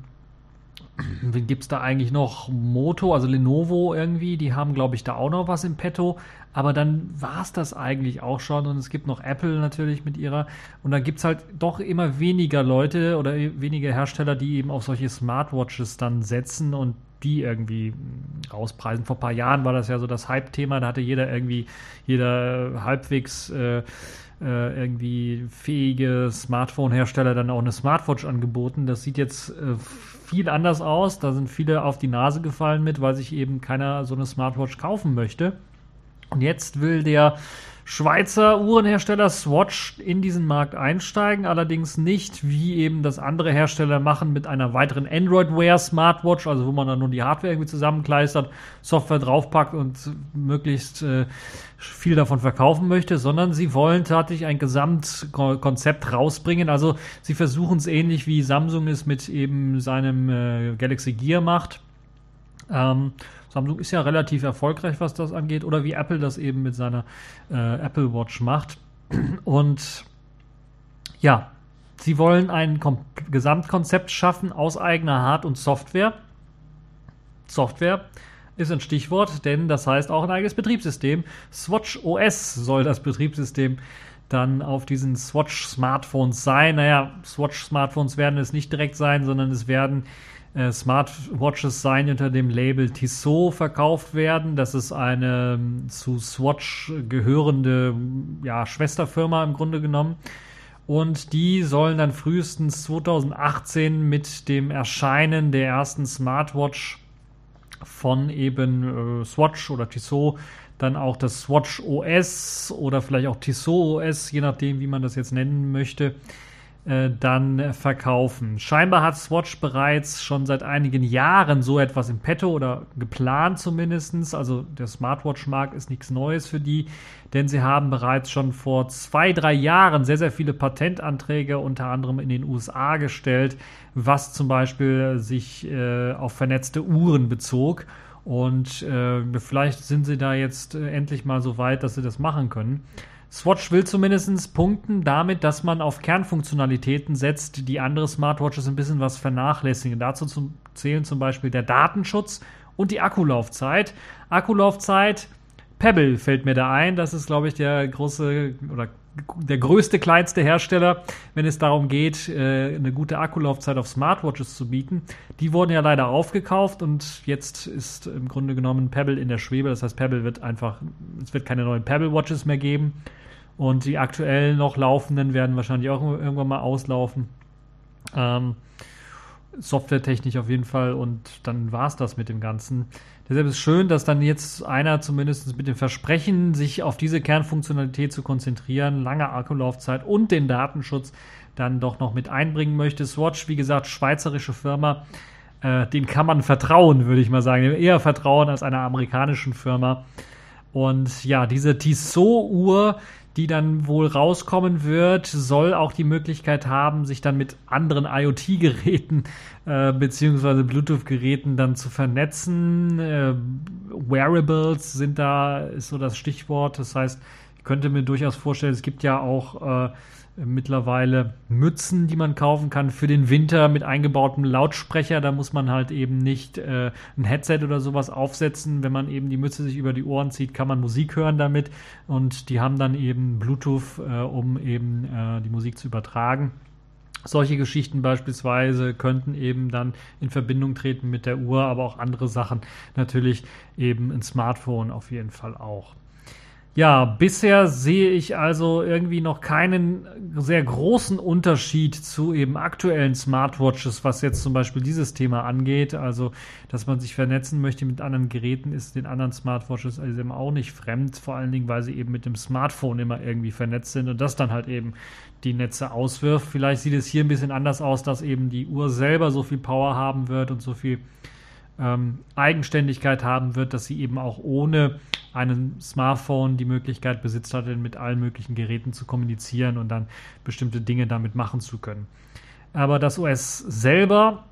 wen gibt es da eigentlich noch? Moto, also Lenovo irgendwie, die haben, glaube ich, da auch noch was im Petto. Aber dann war es das eigentlich auch schon. Und es gibt noch Apple natürlich mit ihrer. Und dann gibt es halt doch immer weniger Leute oder weniger Hersteller, die eben auf solche Smartwatches dann setzen und die irgendwie rauspreisen. Vor ein paar Jahren war das ja so das Hype-Thema. Da hatte jeder irgendwie, jeder halbwegs äh, äh, irgendwie fähige Smartphone-Hersteller dann auch eine Smartwatch angeboten. Das sieht jetzt äh, viel anders aus. Da sind viele auf die Nase gefallen mit, weil sich eben keiner so eine Smartwatch kaufen möchte. Und jetzt will der Schweizer Uhrenhersteller Swatch in diesen Markt einsteigen, allerdings nicht wie eben das andere Hersteller machen mit einer weiteren Android Wear Smartwatch, also wo man dann nur die Hardware irgendwie zusammenkleistert, Software draufpackt und möglichst äh, viel davon verkaufen möchte, sondern sie wollen tatsächlich ein Gesamtkonzept rausbringen. Also sie versuchen es ähnlich wie Samsung es mit eben seinem äh, Galaxy Gear macht. Ähm, Samsung ist ja relativ erfolgreich, was das angeht, oder wie Apple das eben mit seiner äh, Apple Watch macht. Und ja, sie wollen ein Kom Gesamtkonzept schaffen aus eigener Hard- und Software. Software ist ein Stichwort, denn das heißt auch ein eigenes Betriebssystem. Swatch OS soll das Betriebssystem dann auf diesen Swatch Smartphones sein. Naja, Swatch Smartphones werden es nicht direkt sein, sondern es werden äh, Smartwatches sein unter dem Label Tissot verkauft werden. Das ist eine ähm, zu Swatch gehörende ja, Schwesterfirma im Grunde genommen. Und die sollen dann frühestens 2018 mit dem Erscheinen der ersten Smartwatch von eben äh, Swatch oder Tissot dann auch das Swatch OS oder vielleicht auch Tissot OS, je nachdem, wie man das jetzt nennen möchte, äh, dann verkaufen. Scheinbar hat Swatch bereits schon seit einigen Jahren so etwas im Petto oder geplant zumindest. Also der Smartwatch-Markt ist nichts Neues für die, denn sie haben bereits schon vor zwei, drei Jahren sehr, sehr viele Patentanträge unter anderem in den USA gestellt, was zum Beispiel sich äh, auf vernetzte Uhren bezog. Und äh, vielleicht sind sie da jetzt äh, endlich mal so weit, dass sie das machen können. Swatch will zumindest punkten damit, dass man auf Kernfunktionalitäten setzt, die andere Smartwatches ein bisschen was vernachlässigen. Dazu zum, zählen zum Beispiel der Datenschutz und die Akkulaufzeit. Akkulaufzeit, Pebble fällt mir da ein. Das ist, glaube ich, der große oder der größte, kleinste Hersteller, wenn es darum geht, äh, eine gute Akkulaufzeit auf Smartwatches zu bieten. Die wurden ja leider aufgekauft und jetzt ist im Grunde genommen Pebble in der Schwebe. Das heißt, Pebble wird einfach, es wird keine neuen Pebble Watches mehr geben. Und die aktuell noch laufenden werden wahrscheinlich auch irgendwann mal auslaufen. Ähm, softwaretechnisch auf jeden Fall. Und dann war es das mit dem Ganzen. Deshalb ist es schön, dass dann jetzt einer zumindest mit dem Versprechen, sich auf diese Kernfunktionalität zu konzentrieren, lange Akkulaufzeit und den Datenschutz dann doch noch mit einbringen möchte. Swatch, wie gesagt, schweizerische Firma, äh, den kann man vertrauen, würde ich mal sagen. Eher vertrauen als einer amerikanischen Firma. Und ja, diese Tissot-Uhr, die dann wohl rauskommen wird, soll auch die Möglichkeit haben, sich dann mit anderen IoT-Geräten äh, beziehungsweise Bluetooth-Geräten dann zu vernetzen. Äh, Wearables sind da, ist so das Stichwort. Das heißt, ich könnte mir durchaus vorstellen, es gibt ja auch äh, mittlerweile Mützen, die man kaufen kann für den Winter mit eingebautem Lautsprecher. Da muss man halt eben nicht äh, ein Headset oder sowas aufsetzen. Wenn man eben die Mütze sich über die Ohren zieht, kann man Musik hören damit. Und die haben dann eben Bluetooth, äh, um eben äh, die Musik zu übertragen. Solche Geschichten beispielsweise könnten eben dann in Verbindung treten mit der Uhr, aber auch andere Sachen natürlich eben ein Smartphone auf jeden Fall auch. Ja, bisher sehe ich also irgendwie noch keinen sehr großen Unterschied zu eben aktuellen Smartwatches, was jetzt zum Beispiel dieses Thema angeht. Also, dass man sich vernetzen möchte mit anderen Geräten, ist den anderen Smartwatches also eben auch nicht fremd. Vor allen Dingen, weil sie eben mit dem Smartphone immer irgendwie vernetzt sind und das dann halt eben die Netze auswirft. Vielleicht sieht es hier ein bisschen anders aus, dass eben die Uhr selber so viel Power haben wird und so viel ähm, Eigenständigkeit haben wird, dass sie eben auch ohne einen Smartphone die Möglichkeit besitzt hatte, mit allen möglichen Geräten zu kommunizieren und dann bestimmte Dinge damit machen zu können. Aber das OS selber,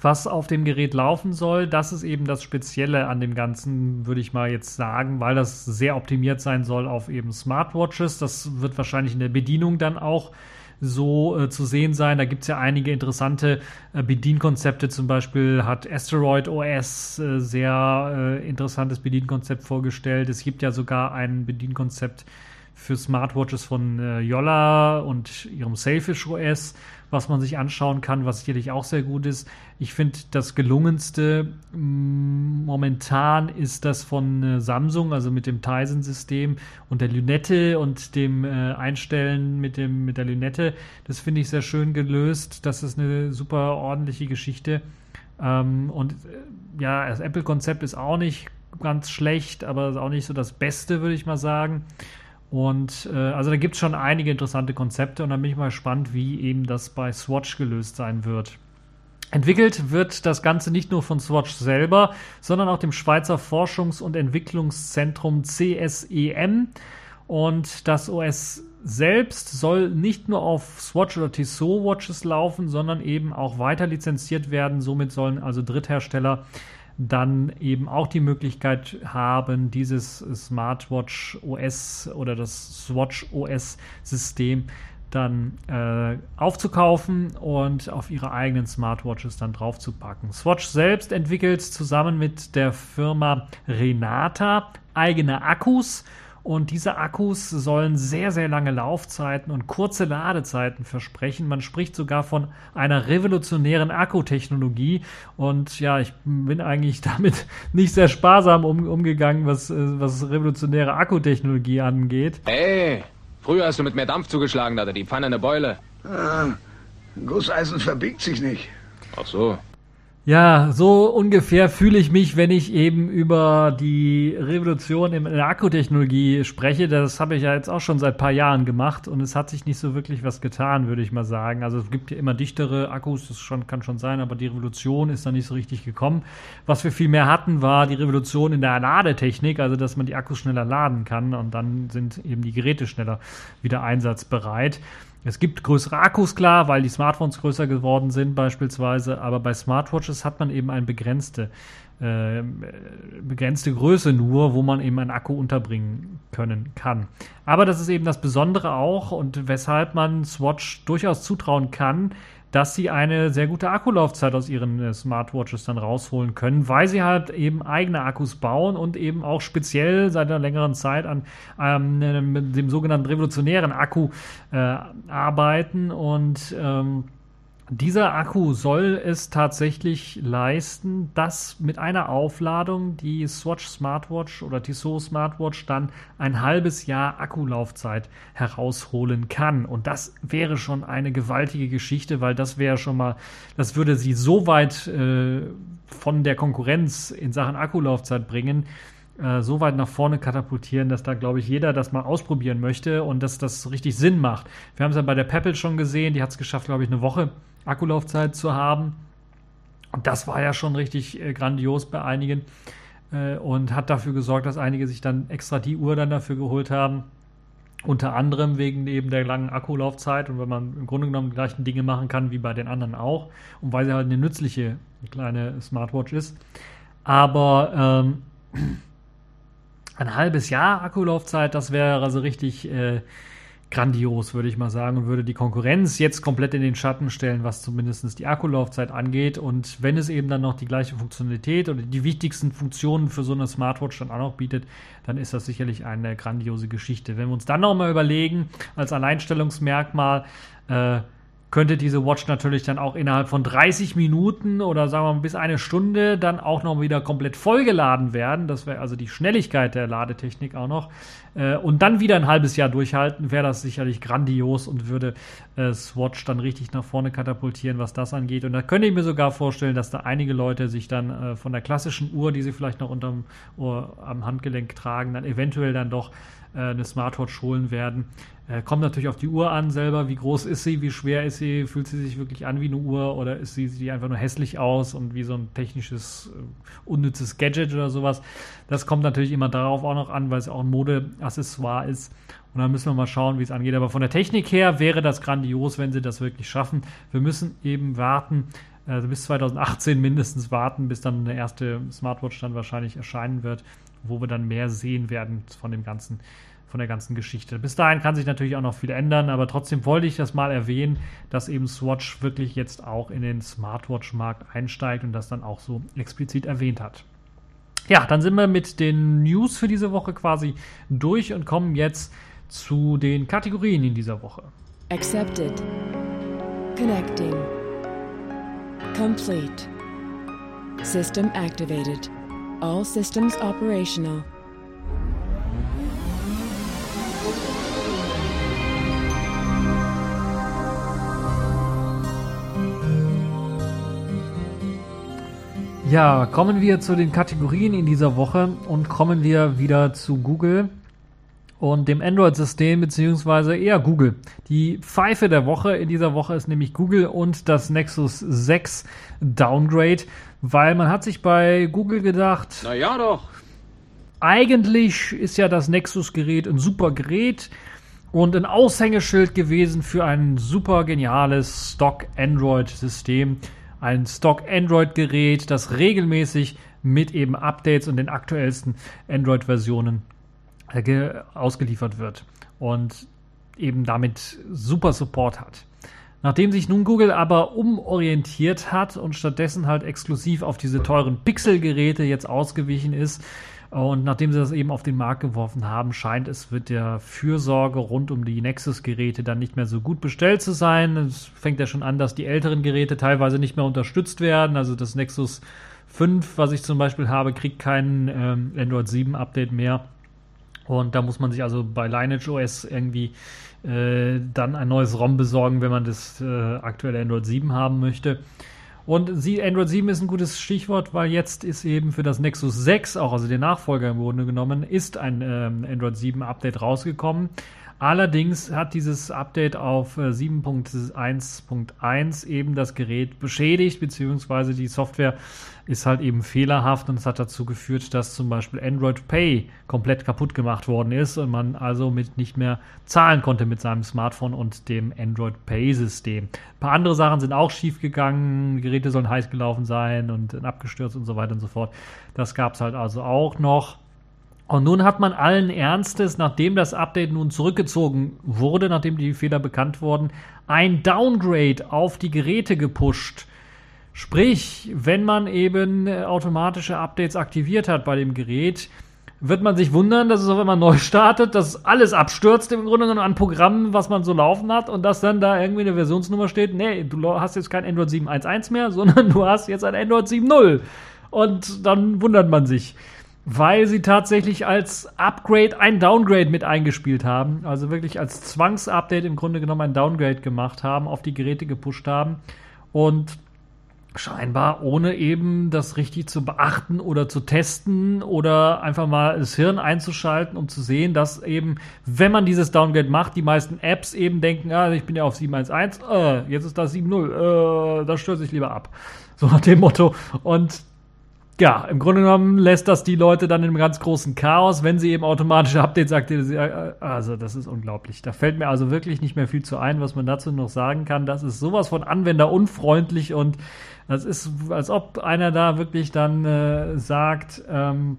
was auf dem Gerät laufen soll, das ist eben das Spezielle an dem Ganzen, würde ich mal jetzt sagen, weil das sehr optimiert sein soll auf eben Smartwatches. Das wird wahrscheinlich in der Bedienung dann auch so äh, zu sehen sein. Da gibt es ja einige interessante äh, Bedienkonzepte. Zum Beispiel hat Asteroid OS äh, sehr äh, interessantes Bedienkonzept vorgestellt. Es gibt ja sogar ein Bedienkonzept für Smartwatches von äh, Yolla und ihrem Sailfish OS was man sich anschauen kann, was sicherlich auch sehr gut ist. Ich finde, das gelungenste mm, momentan ist das von äh, Samsung, also mit dem Tizen-System und der Lünette und dem äh, Einstellen mit, dem, mit der Lünette. Das finde ich sehr schön gelöst. Das ist eine super ordentliche Geschichte. Ähm, und äh, ja, das Apple-Konzept ist auch nicht ganz schlecht, aber auch nicht so das Beste, würde ich mal sagen. Und äh, also da gibt es schon einige interessante Konzepte und da bin ich mal gespannt, wie eben das bei Swatch gelöst sein wird. Entwickelt wird das Ganze nicht nur von Swatch selber, sondern auch dem Schweizer Forschungs- und Entwicklungszentrum CSEM. Und das OS selbst soll nicht nur auf Swatch oder Tissot Watches laufen, sondern eben auch weiter lizenziert werden. Somit sollen also Dritthersteller dann eben auch die Möglichkeit haben, dieses Smartwatch OS oder das Swatch OS System dann äh, aufzukaufen und auf ihre eigenen Smartwatches dann draufzupacken. Swatch selbst entwickelt zusammen mit der Firma Renata eigene Akkus und diese Akkus sollen sehr, sehr lange Laufzeiten und kurze Ladezeiten versprechen. Man spricht sogar von einer revolutionären Akkutechnologie. Und ja, ich bin eigentlich damit nicht sehr sparsam um, umgegangen, was, äh, was revolutionäre Akkutechnologie angeht. Hey, Früher hast du mit mehr Dampf zugeschlagen, da hatte die Pfanne eine Beule. Ah, Gusseisen verbiegt sich nicht. Ach so. Ja, so ungefähr fühle ich mich, wenn ich eben über die Revolution in der Akkutechnologie spreche. Das habe ich ja jetzt auch schon seit paar Jahren gemacht und es hat sich nicht so wirklich was getan, würde ich mal sagen. Also es gibt ja immer dichtere Akkus, das schon, kann schon sein, aber die Revolution ist da nicht so richtig gekommen. Was wir viel mehr hatten, war die Revolution in der Ladetechnik, also dass man die Akkus schneller laden kann und dann sind eben die Geräte schneller wieder einsatzbereit. Es gibt größere Akkus, klar, weil die Smartphones größer geworden sind beispielsweise, aber bei Smartwatches hat man eben eine begrenzte, äh, begrenzte Größe nur, wo man eben einen Akku unterbringen können kann. Aber das ist eben das Besondere auch und weshalb man Swatch durchaus zutrauen kann, dass sie eine sehr gute Akkulaufzeit aus ihren äh, Smartwatches dann rausholen können, weil sie halt eben eigene Akkus bauen und eben auch speziell seit einer längeren Zeit an ähm, dem sogenannten revolutionären Akku äh, arbeiten. Und ähm, dieser Akku soll es tatsächlich leisten, dass mit einer Aufladung die Swatch Smartwatch oder Tissot Smartwatch dann ein halbes Jahr Akkulaufzeit herausholen kann. Und das wäre schon eine gewaltige Geschichte, weil das wäre schon mal, das würde sie so weit äh, von der Konkurrenz in Sachen Akkulaufzeit bringen, äh, so weit nach vorne katapultieren, dass da, glaube ich, jeder das mal ausprobieren möchte und dass das richtig Sinn macht. Wir haben es ja bei der Pebble schon gesehen, die hat es geschafft, glaube ich, eine Woche Akkulaufzeit zu haben. Und das war ja schon richtig äh, grandios bei einigen äh, und hat dafür gesorgt, dass einige sich dann extra die Uhr dann dafür geholt haben. Unter anderem wegen eben der langen Akkulaufzeit und weil man im Grunde genommen die gleichen Dinge machen kann wie bei den anderen auch und weil sie halt eine nützliche kleine Smartwatch ist. Aber ähm, ein halbes Jahr Akkulaufzeit, das wäre also richtig äh, grandios, würde ich mal sagen, und würde die Konkurrenz jetzt komplett in den Schatten stellen, was zumindest die Akkulaufzeit angeht. Und wenn es eben dann noch die gleiche Funktionalität oder die wichtigsten Funktionen für so eine Smartwatch dann auch noch bietet, dann ist das sicherlich eine grandiose Geschichte. Wenn wir uns dann nochmal überlegen, als Alleinstellungsmerkmal, äh, könnte diese Watch natürlich dann auch innerhalb von 30 Minuten oder sagen wir mal bis eine Stunde dann auch noch wieder komplett vollgeladen werden. Das wäre also die Schnelligkeit der Ladetechnik auch noch. Äh, und dann wieder ein halbes Jahr durchhalten, wäre das sicherlich grandios und würde äh, Swatch dann richtig nach vorne katapultieren, was das angeht. Und da könnte ich mir sogar vorstellen, dass da einige Leute sich dann äh, von der klassischen Uhr, die sie vielleicht noch unterm Ohr am Handgelenk tragen, dann eventuell dann doch eine Smartwatch holen werden. Äh, kommt natürlich auf die Uhr an selber, wie groß ist sie, wie schwer ist sie, fühlt sie sich wirklich an wie eine Uhr oder ist sie, sieht die einfach nur hässlich aus und wie so ein technisches, äh, unnützes Gadget oder sowas. Das kommt natürlich immer darauf auch noch an, weil es auch ein Modeaccessoire ist. Und dann müssen wir mal schauen, wie es angeht. Aber von der Technik her wäre das grandios, wenn sie das wirklich schaffen. Wir müssen eben warten, also bis 2018 mindestens warten, bis dann eine erste Smartwatch dann wahrscheinlich erscheinen wird, wo wir dann mehr sehen werden von dem ganzen von der ganzen Geschichte. Bis dahin kann sich natürlich auch noch viel ändern, aber trotzdem wollte ich das mal erwähnen, dass eben Swatch wirklich jetzt auch in den Smartwatch-Markt einsteigt und das dann auch so explizit erwähnt hat. Ja, dann sind wir mit den News für diese Woche quasi durch und kommen jetzt zu den Kategorien in dieser Woche. Accepted. Connecting. Complete. System activated. All systems operational. Ja, kommen wir zu den Kategorien in dieser Woche und kommen wir wieder zu Google und dem Android-System, beziehungsweise eher Google. Die Pfeife der Woche in dieser Woche ist nämlich Google und das Nexus 6 Downgrade, weil man hat sich bei Google gedacht, Na ja doch. eigentlich ist ja das Nexus-Gerät ein super Gerät und ein Aushängeschild gewesen für ein super geniales Stock-Android-System ein Stock-Android-Gerät, das regelmäßig mit eben Updates und den aktuellsten Android-Versionen ausgeliefert wird und eben damit super Support hat. Nachdem sich nun Google aber umorientiert hat und stattdessen halt exklusiv auf diese teuren Pixel-Geräte jetzt ausgewichen ist, und nachdem sie das eben auf den Markt geworfen haben, scheint es mit der Fürsorge rund um die Nexus-Geräte dann nicht mehr so gut bestellt zu sein. Es fängt ja schon an, dass die älteren Geräte teilweise nicht mehr unterstützt werden. Also das Nexus 5, was ich zum Beispiel habe, kriegt kein ähm, Android 7 Update mehr. Und da muss man sich also bei Lineage OS irgendwie äh, dann ein neues ROM besorgen, wenn man das äh, aktuelle Android 7 haben möchte. Und sie, Android 7 ist ein gutes Stichwort, weil jetzt ist eben für das Nexus 6, auch also den Nachfolger im Grunde genommen, ist ein ähm, Android 7 Update rausgekommen. Allerdings hat dieses Update auf 7.1.1 äh, eben das Gerät beschädigt, beziehungsweise die Software ist halt eben fehlerhaft und es hat dazu geführt, dass zum Beispiel Android Pay komplett kaputt gemacht worden ist und man also mit nicht mehr zahlen konnte mit seinem Smartphone und dem Android Pay System. Ein paar andere Sachen sind auch schief gegangen, Geräte sollen heiß gelaufen sein und abgestürzt und so weiter und so fort. Das gab es halt also auch noch. Und nun hat man allen Ernstes, nachdem das Update nun zurückgezogen wurde, nachdem die Fehler bekannt wurden, ein Downgrade auf die Geräte gepusht. Sprich, wenn man eben äh, automatische Updates aktiviert hat bei dem Gerät, wird man sich wundern, dass es auf einmal neu startet, dass alles abstürzt im Grunde genommen an Programmen, was man so laufen hat und dass dann da irgendwie eine Versionsnummer steht, nee, du hast jetzt kein Android 7.1.1 mehr, sondern du hast jetzt ein Android 7.0. Und dann wundert man sich weil sie tatsächlich als Upgrade ein Downgrade mit eingespielt haben. Also wirklich als Zwangsupdate im Grunde genommen ein Downgrade gemacht haben, auf die Geräte gepusht haben. Und scheinbar ohne eben das richtig zu beachten oder zu testen oder einfach mal das Hirn einzuschalten, um zu sehen, dass eben, wenn man dieses Downgrade macht, die meisten Apps eben denken, ah, ich bin ja auf 7.1.1, äh, jetzt ist das 7.0, äh, da stürze ich lieber ab. So nach dem Motto. Und ja, im Grunde genommen lässt das die Leute dann in einem ganz großen Chaos, wenn sie eben automatische Updates aktivieren. Also, das ist unglaublich. Da fällt mir also wirklich nicht mehr viel zu ein, was man dazu noch sagen kann. Das ist sowas von anwenderunfreundlich und das ist, als ob einer da wirklich dann äh, sagt, ähm,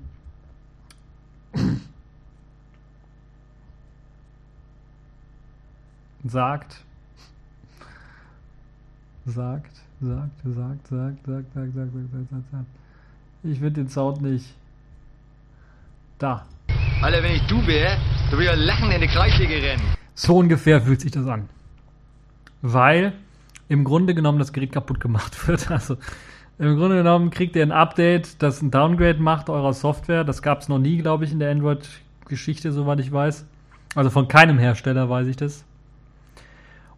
sagt, sagt, sagt, sagt, sagt, sagt, sagt, sagt, sagt, sagt, sagt, sagt. Ich finde den Sound nicht. Da. Alter, wenn ich du wäre, du würdest ja lachen in die Kreissäge rennen. So ungefähr fühlt sich das an. Weil im Grunde genommen das Gerät kaputt gemacht wird. Also im Grunde genommen kriegt ihr ein Update, das ein Downgrade macht eurer Software. Das gab es noch nie, glaube ich, in der Android-Geschichte, soweit ich weiß. Also von keinem Hersteller weiß ich das.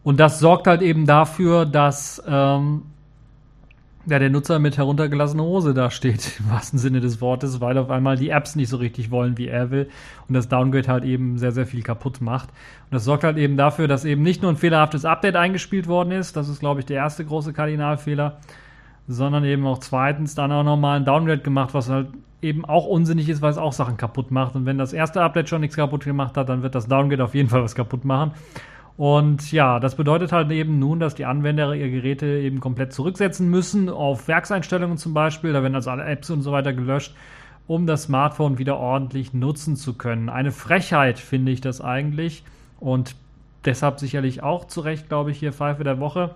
Und das sorgt halt eben dafür, dass ähm, ja, der Nutzer mit heruntergelassener Hose da steht, im wahrsten Sinne des Wortes, weil auf einmal die Apps nicht so richtig wollen, wie er will und das Downgrade halt eben sehr, sehr viel kaputt macht. Und das sorgt halt eben dafür, dass eben nicht nur ein fehlerhaftes Update eingespielt worden ist, das ist, glaube ich, der erste große Kardinalfehler, sondern eben auch zweitens dann auch nochmal ein Downgrade gemacht, was halt eben auch unsinnig ist, weil es auch Sachen kaputt macht. Und wenn das erste Update schon nichts kaputt gemacht hat, dann wird das Downgrade auf jeden Fall was kaputt machen. Und ja, das bedeutet halt eben nun, dass die Anwender ihre Geräte eben komplett zurücksetzen müssen, auf Werkseinstellungen zum Beispiel, da werden also alle Apps und so weiter gelöscht, um das Smartphone wieder ordentlich nutzen zu können. Eine Frechheit finde ich das eigentlich und deshalb sicherlich auch zu Recht, glaube ich, hier Pfeife der Woche.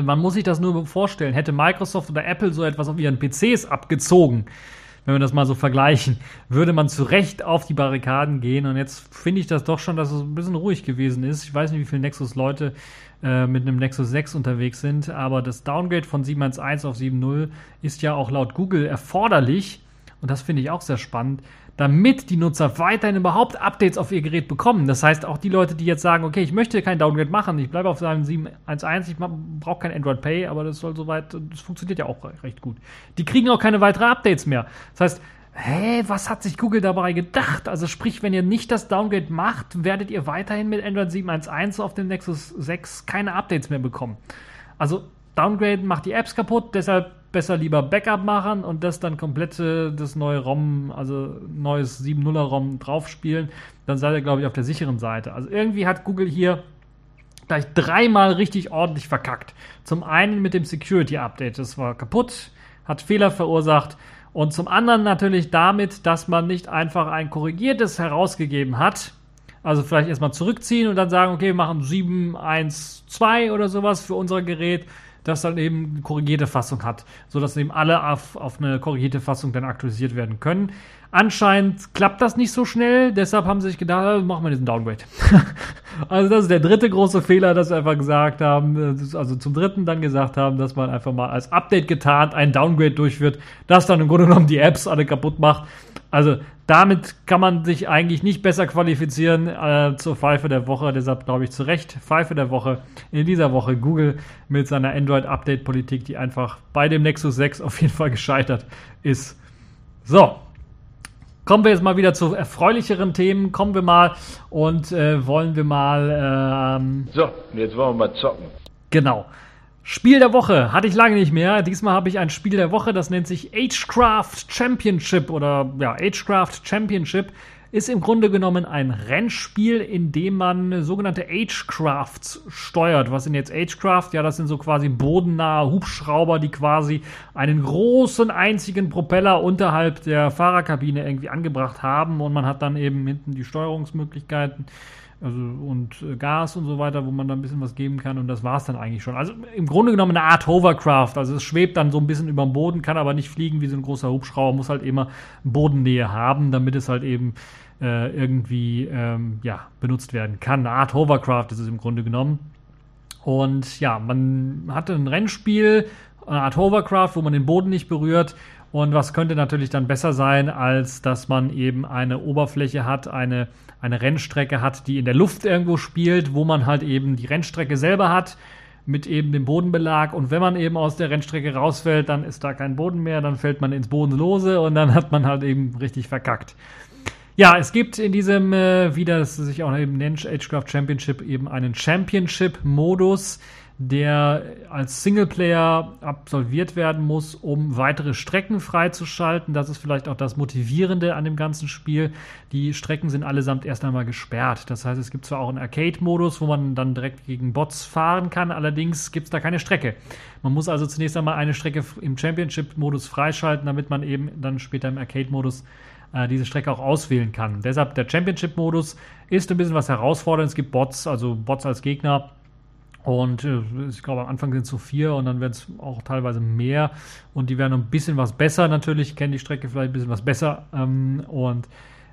Man muss sich das nur vorstellen, hätte Microsoft oder Apple so etwas auf ihren PCs abgezogen, wenn wir das mal so vergleichen, würde man zu Recht auf die Barrikaden gehen. Und jetzt finde ich das doch schon, dass es ein bisschen ruhig gewesen ist. Ich weiß nicht, wie viele Nexus-Leute äh, mit einem Nexus 6 unterwegs sind, aber das Downgrade von 7.1.1 auf 7.0 ist ja auch laut Google erforderlich. Und das finde ich auch sehr spannend, damit die Nutzer weiterhin überhaupt Updates auf ihr Gerät bekommen. Das heißt, auch die Leute, die jetzt sagen, okay, ich möchte kein Downgrade machen, ich bleibe auf seinem 7.1.1, ich brauche kein Android Pay, aber das soll soweit, das funktioniert ja auch recht gut. Die kriegen auch keine weiteren Updates mehr. Das heißt, hä, was hat sich Google dabei gedacht? Also sprich, wenn ihr nicht das Downgrade macht, werdet ihr weiterhin mit Android 7.1.1 auf dem Nexus 6 keine Updates mehr bekommen. Also Downgrade macht die Apps kaputt, deshalb besser lieber Backup machen und das dann komplett das neue ROM, also neues 7.0er ROM draufspielen, dann seid ihr, glaube ich, auf der sicheren Seite. Also irgendwie hat Google hier gleich dreimal richtig ordentlich verkackt. Zum einen mit dem Security Update, das war kaputt, hat Fehler verursacht. Und zum anderen natürlich damit, dass man nicht einfach ein korrigiertes herausgegeben hat. Also vielleicht erstmal zurückziehen und dann sagen, okay, wir machen 7.1.2 oder sowas für unser Gerät das dann eben eine korrigierte Fassung hat, sodass eben alle auf, auf eine korrigierte Fassung dann aktualisiert werden können. Anscheinend klappt das nicht so schnell, deshalb haben sie sich gedacht, ah, machen wir diesen Downgrade. also das ist der dritte große Fehler, dass wir einfach gesagt haben, also zum dritten dann gesagt haben, dass man einfach mal als Update getarnt ein Downgrade durchführt, das dann im Grunde genommen die Apps alle kaputt macht Also damit kann man sich eigentlich nicht besser qualifizieren äh, zur Pfeife der Woche. Deshalb glaube ich zu Recht Pfeife der Woche in dieser Woche Google mit seiner Android-Update-Politik, die einfach bei dem Nexus 6 auf jeden Fall gescheitert ist. So, kommen wir jetzt mal wieder zu erfreulicheren Themen. Kommen wir mal und äh, wollen wir mal. Ähm, so, jetzt wollen wir mal zocken. Genau. Spiel der Woche hatte ich lange nicht mehr. Diesmal habe ich ein Spiel der Woche, das nennt sich Agecraft Championship oder ja, Agecraft Championship ist im Grunde genommen ein Rennspiel, in dem man sogenannte Agecrafts steuert. Was sind jetzt Agecraft? Ja, das sind so quasi bodennahe Hubschrauber, die quasi einen großen einzigen Propeller unterhalb der Fahrerkabine irgendwie angebracht haben und man hat dann eben hinten die Steuerungsmöglichkeiten also und äh, Gas und so weiter, wo man da ein bisschen was geben kann und das war es dann eigentlich schon. Also im Grunde genommen eine Art Hovercraft, also es schwebt dann so ein bisschen über dem Boden, kann aber nicht fliegen wie so ein großer Hubschrauber, muss halt immer Bodennähe haben, damit es halt eben äh, irgendwie ähm, ja, benutzt werden kann. Eine Art Hovercraft ist es im Grunde genommen. Und ja, man hatte ein Rennspiel, eine Art Hovercraft, wo man den Boden nicht berührt und was könnte natürlich dann besser sein, als dass man eben eine Oberfläche hat, eine, eine Rennstrecke hat, die in der Luft irgendwo spielt, wo man halt eben die Rennstrecke selber hat mit eben dem Bodenbelag. Und wenn man eben aus der Rennstrecke rausfällt, dann ist da kein Boden mehr, dann fällt man ins Bodenlose und dann hat man halt eben richtig verkackt. Ja, es gibt in diesem, äh, wie das sich auch eben nennt, Agecraft Championship eben einen Championship-Modus der als Singleplayer absolviert werden muss, um weitere Strecken freizuschalten. Das ist vielleicht auch das Motivierende an dem ganzen Spiel. Die Strecken sind allesamt erst einmal gesperrt. Das heißt, es gibt zwar auch einen Arcade-Modus, wo man dann direkt gegen Bots fahren kann, allerdings gibt es da keine Strecke. Man muss also zunächst einmal eine Strecke im Championship-Modus freischalten, damit man eben dann später im Arcade-Modus äh, diese Strecke auch auswählen kann. Deshalb der Championship-Modus ist ein bisschen was herausfordernd. Es gibt Bots, also Bots als Gegner und äh, ich glaube, am Anfang sind es so vier und dann werden es auch teilweise mehr. Und die werden ein bisschen was besser natürlich, kennen die Strecke vielleicht ein bisschen was besser. Ähm, und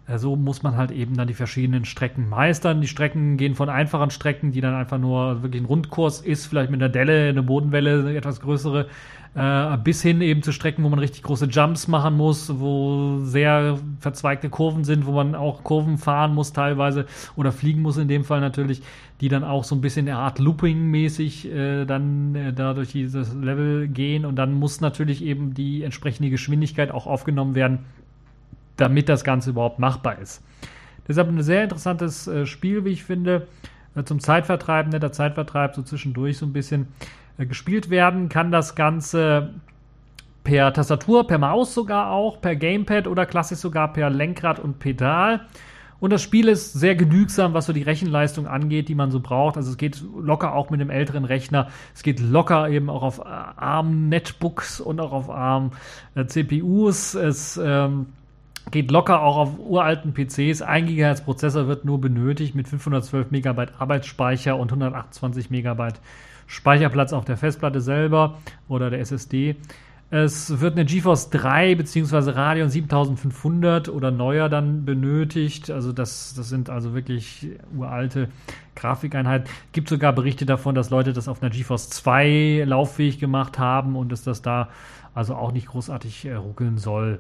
äh, so muss man halt eben dann die verschiedenen Strecken meistern. Die Strecken gehen von einfachen Strecken, die dann einfach nur wirklich ein Rundkurs ist, vielleicht mit einer Delle, eine Bodenwelle, eine etwas größere, äh, bis hin eben zu Strecken, wo man richtig große Jumps machen muss, wo sehr verzweigte Kurven sind, wo man auch Kurven fahren muss teilweise oder fliegen muss in dem Fall natürlich, die dann auch so ein bisschen eine Art Looping-mäßig äh, dann äh, da durch dieses Level gehen und dann muss natürlich eben die entsprechende Geschwindigkeit auch aufgenommen werden, damit das Ganze überhaupt machbar ist. Deshalb ein sehr interessantes äh, Spiel, wie ich finde, äh, zum Zeitvertreib, netter Zeitvertreib, so zwischendurch so ein bisschen. Äh, gespielt werden kann das Ganze per Tastatur, per Maus sogar auch, per Gamepad oder klassisch sogar per Lenkrad und Pedal. Und das Spiel ist sehr genügsam, was so die Rechenleistung angeht, die man so braucht. Also es geht locker auch mit einem älteren Rechner. Es geht locker eben auch auf ARM-Netbooks und auch auf ARM-CPUs. Es ähm, geht locker auch auf uralten PCs. 1 GHz Prozessor wird nur benötigt mit 512 MB Arbeitsspeicher und 128 MB Speicherplatz auf der Festplatte selber oder der SSD. Es wird eine GeForce 3 bzw. Radeon 7500 oder neuer dann benötigt. Also das, das sind also wirklich uralte Grafikeinheiten. Gibt sogar Berichte davon, dass Leute das auf einer GeForce 2 lauffähig gemacht haben und dass das da also auch nicht großartig äh, ruckeln soll.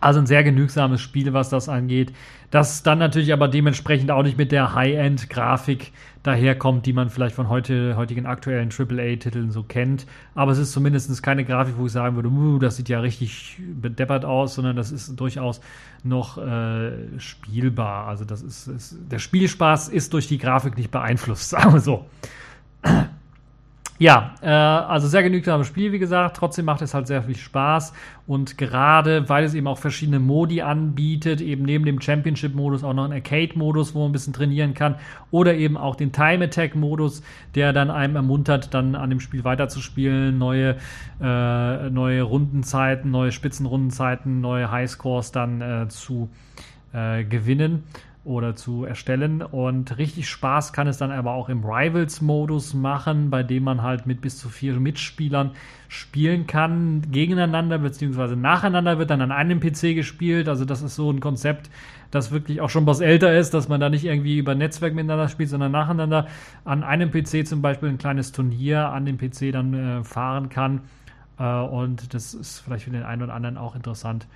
Also ein sehr genügsames Spiel, was das angeht. Das dann natürlich aber dementsprechend auch nicht mit der High-End-Grafik daherkommt, die man vielleicht von heute, heutigen aktuellen AAA-Titeln so kennt. Aber es ist zumindest keine Grafik, wo ich sagen würde, uh, das sieht ja richtig bedeppert aus, sondern das ist durchaus noch äh, spielbar. Also das ist, ist, der Spielspaß ist durch die Grafik nicht beeinflusst, sagen wir so. Ja, äh, also sehr genügsames Spiel, wie gesagt. Trotzdem macht es halt sehr viel Spaß. Und gerade weil es eben auch verschiedene Modi anbietet, eben neben dem Championship-Modus auch noch einen Arcade-Modus, wo man ein bisschen trainieren kann. Oder eben auch den Time-Attack-Modus, der dann einem ermuntert, dann an dem Spiel weiterzuspielen, neue, äh, neue Rundenzeiten, neue Spitzenrundenzeiten, neue Highscores dann äh, zu äh, gewinnen oder zu erstellen. Und richtig Spaß kann es dann aber auch im Rivals-Modus machen, bei dem man halt mit bis zu vier Mitspielern spielen kann, gegeneinander bzw. nacheinander wird dann an einem PC gespielt. Also das ist so ein Konzept, das wirklich auch schon was älter ist, dass man da nicht irgendwie über Netzwerk miteinander spielt, sondern nacheinander an einem PC zum Beispiel ein kleines Turnier an dem PC dann äh, fahren kann. Äh, und das ist vielleicht für den einen oder anderen auch interessant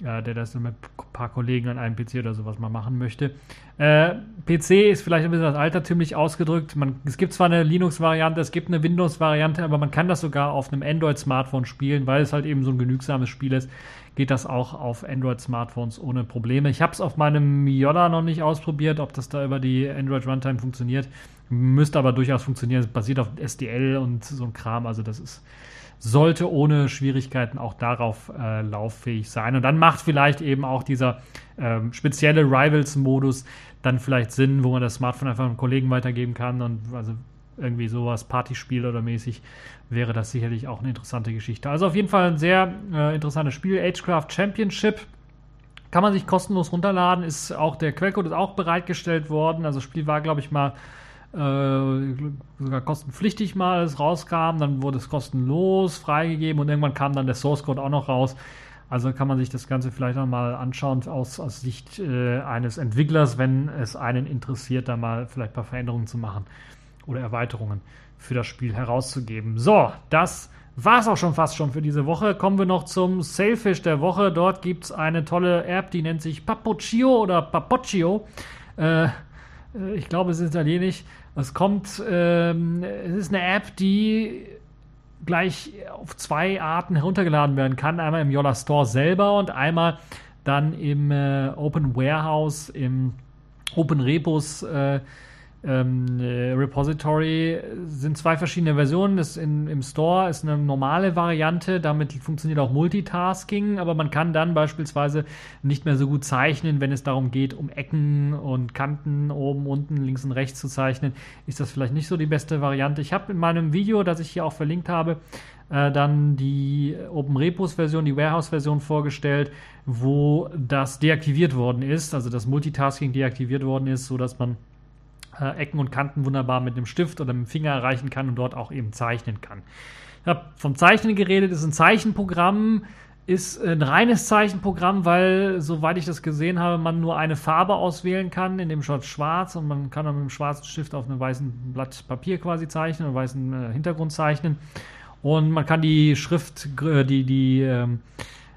der das mit ein paar Kollegen an einem PC oder sowas mal machen möchte. Äh, PC ist vielleicht ein bisschen altertümlich ausgedrückt. Man, es gibt zwar eine Linux-Variante, es gibt eine Windows-Variante, aber man kann das sogar auf einem Android-Smartphone spielen, weil es halt eben so ein genügsames Spiel ist. Geht das auch auf Android-Smartphones ohne Probleme. Ich habe es auf meinem Yola noch nicht ausprobiert, ob das da über die Android Runtime funktioniert. Müsste aber durchaus funktionieren. Es basiert auf SDL und so ein Kram. Also das ist sollte ohne Schwierigkeiten auch darauf äh, lauffähig sein. Und dann macht vielleicht eben auch dieser ähm, spezielle Rivals-Modus dann vielleicht Sinn, wo man das Smartphone einfach einem Kollegen weitergeben kann und also irgendwie sowas Partyspiel oder mäßig wäre das sicherlich auch eine interessante Geschichte. Also auf jeden Fall ein sehr äh, interessantes Spiel. Agecraft Championship kann man sich kostenlos runterladen. Ist auch der Quellcode ist auch bereitgestellt worden. Also das Spiel war glaube ich mal sogar kostenpflichtig mal es rauskam, dann wurde es kostenlos freigegeben und irgendwann kam dann der Source Code auch noch raus. Also kann man sich das Ganze vielleicht noch mal anschauen aus, aus Sicht äh, eines Entwicklers, wenn es einen interessiert, da mal vielleicht ein paar Veränderungen zu machen oder Erweiterungen für das Spiel herauszugeben. So, das war es auch schon fast schon für diese Woche. Kommen wir noch zum Sailfish der Woche. Dort gibt es eine tolle App, die nennt sich Papoccio oder Papoccio. Äh, ich glaube, es ist italienisch. Es kommt, ähm, es ist eine App, die gleich auf zwei Arten heruntergeladen werden kann. Einmal im Yola Store selber und einmal dann im äh, Open Warehouse, im Open Repos äh, ähm, äh, Repository sind zwei verschiedene Versionen. Das in, Im Store ist eine normale Variante, damit funktioniert auch Multitasking, aber man kann dann beispielsweise nicht mehr so gut zeichnen, wenn es darum geht, um Ecken und Kanten oben, unten, links und rechts zu zeichnen. Ist das vielleicht nicht so die beste Variante? Ich habe in meinem Video, das ich hier auch verlinkt habe, äh, dann die Open Repos Version, die Warehouse Version vorgestellt, wo das deaktiviert worden ist, also das Multitasking deaktiviert worden ist, sodass man äh, Ecken und Kanten wunderbar mit einem Stift oder mit dem Finger erreichen kann und dort auch eben zeichnen kann. Ich habe vom Zeichnen geredet, ist ein Zeichenprogramm, ist ein reines Zeichenprogramm, weil, soweit ich das gesehen habe, man nur eine Farbe auswählen kann, in dem Shot schwarz und man kann dann mit einem schwarzen Stift auf einem weißen Blatt Papier quasi zeichnen, einen weißen äh, Hintergrund zeichnen. Und man kann die Schrift, äh, die, die, ähm,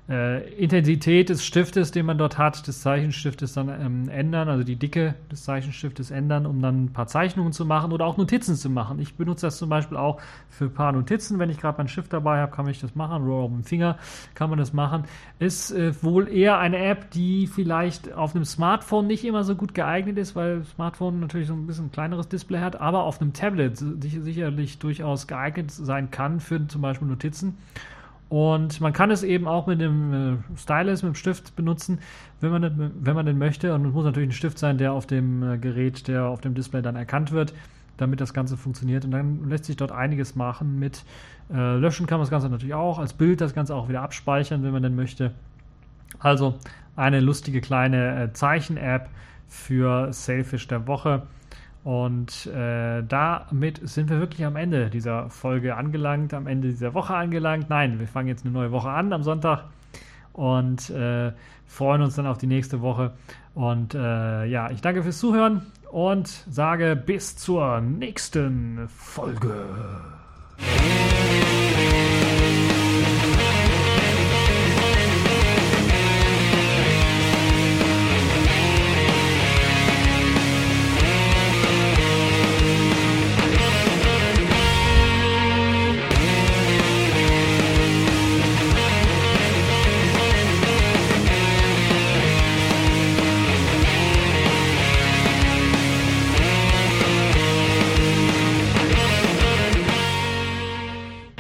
äh, Intensität des Stiftes, den man dort hat, des Zeichenstiftes dann ähm, ändern, also die Dicke des Zeichenstiftes ändern, um dann ein paar Zeichnungen zu machen oder auch Notizen zu machen. Ich benutze das zum Beispiel auch für ein paar Notizen. Wenn ich gerade meinen Stift dabei habe, kann ich das machen. Oder auf dem Finger kann man das machen. Ist äh, wohl eher eine App, die vielleicht auf einem Smartphone nicht immer so gut geeignet ist, weil Smartphone natürlich so ein bisschen kleineres Display hat, aber auf einem Tablet sicherlich durchaus geeignet sein kann für zum Beispiel Notizen. Und man kann es eben auch mit dem äh, Stylus, mit dem Stift benutzen, wenn man, wenn man den möchte. Und es muss natürlich ein Stift sein, der auf dem äh, Gerät, der auf dem Display dann erkannt wird, damit das Ganze funktioniert. Und dann lässt sich dort einiges machen mit äh, Löschen kann man das Ganze natürlich auch, als Bild das Ganze auch wieder abspeichern, wenn man denn möchte. Also eine lustige kleine äh, Zeichen-App für Sailfish der Woche. Und äh, damit sind wir wirklich am Ende dieser Folge angelangt, am Ende dieser Woche angelangt. Nein, wir fangen jetzt eine neue Woche an am Sonntag und äh, freuen uns dann auf die nächste Woche. Und äh, ja, ich danke fürs Zuhören und sage bis zur nächsten Folge.